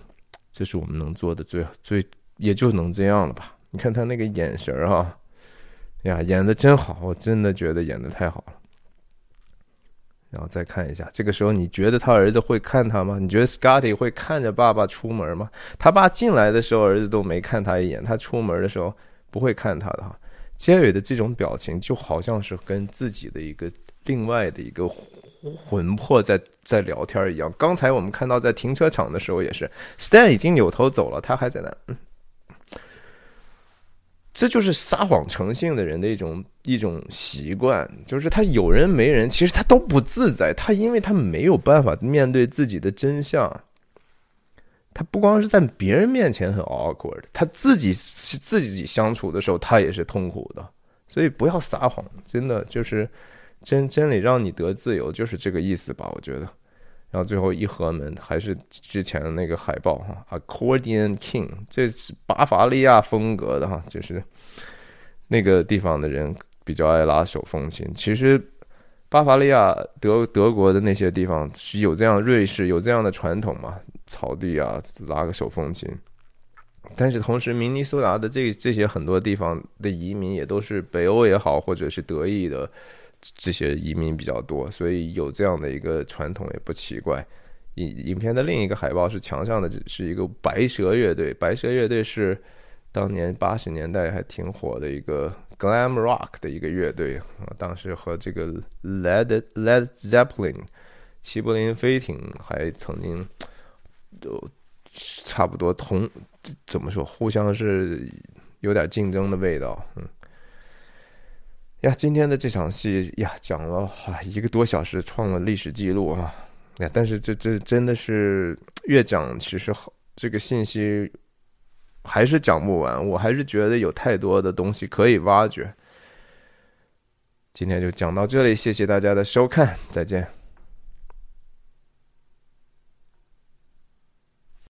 这是我们能做的最最，也就能这样了吧？你看他那个眼神儿哈，呀，演的真好，我真的觉得演的太好了。然后再看一下，这个时候你觉得他儿子会看他吗？你觉得 Scotty 会看着爸爸出门吗？他爸进来的时候，儿子都没看他一眼，他出门的时候不会看他的哈。杰瑞的这种表情就好像是跟自己的一个另外的一个。魂魄在在聊天一样。刚才我们看到在停车场的时候也是，Stan 已经扭头走了，他还在那。这就是撒谎成性的人的一种一种习惯，就是他有人没人，其实他都不自在。他因为他没有办法面对自己的真相，他不光是在别人面前很 awkward，他自己自己相处的时候他也是痛苦的。所以不要撒谎，真的就是。真真理让你得自由，就是这个意思吧？我觉得。然后最后一合门，还是之前的那个海报哈，Accordion King，这是巴伐利亚风格的哈，就是那个地方的人比较爱拉手风琴。其实巴伐利亚德德国的那些地方是有这样，瑞士有这样的传统嘛？草地啊，拉个手风琴。但是同时，明尼苏达的这这些很多地方的移民也都是北欧也好，或者是德意的。这些移民比较多，所以有这样的一个传统也不奇怪。影影片的另一个海报是墙上的，是一个白蛇乐队。白蛇乐队是当年八十年代还挺火的一个 glam rock 的一个乐队啊。当时和这个 Led Led Zeppelin 齐柏林飞艇还曾经都差不多同怎么说，互相是有点竞争的味道，嗯。呀，今天的这场戏呀，讲了哈一个多小时，创了历史记录啊！呀，但是这这真的是越讲，其实好这个信息还是讲不完，我还是觉得有太多的东西可以挖掘。今天就讲到这里，谢谢大家的收看，再见。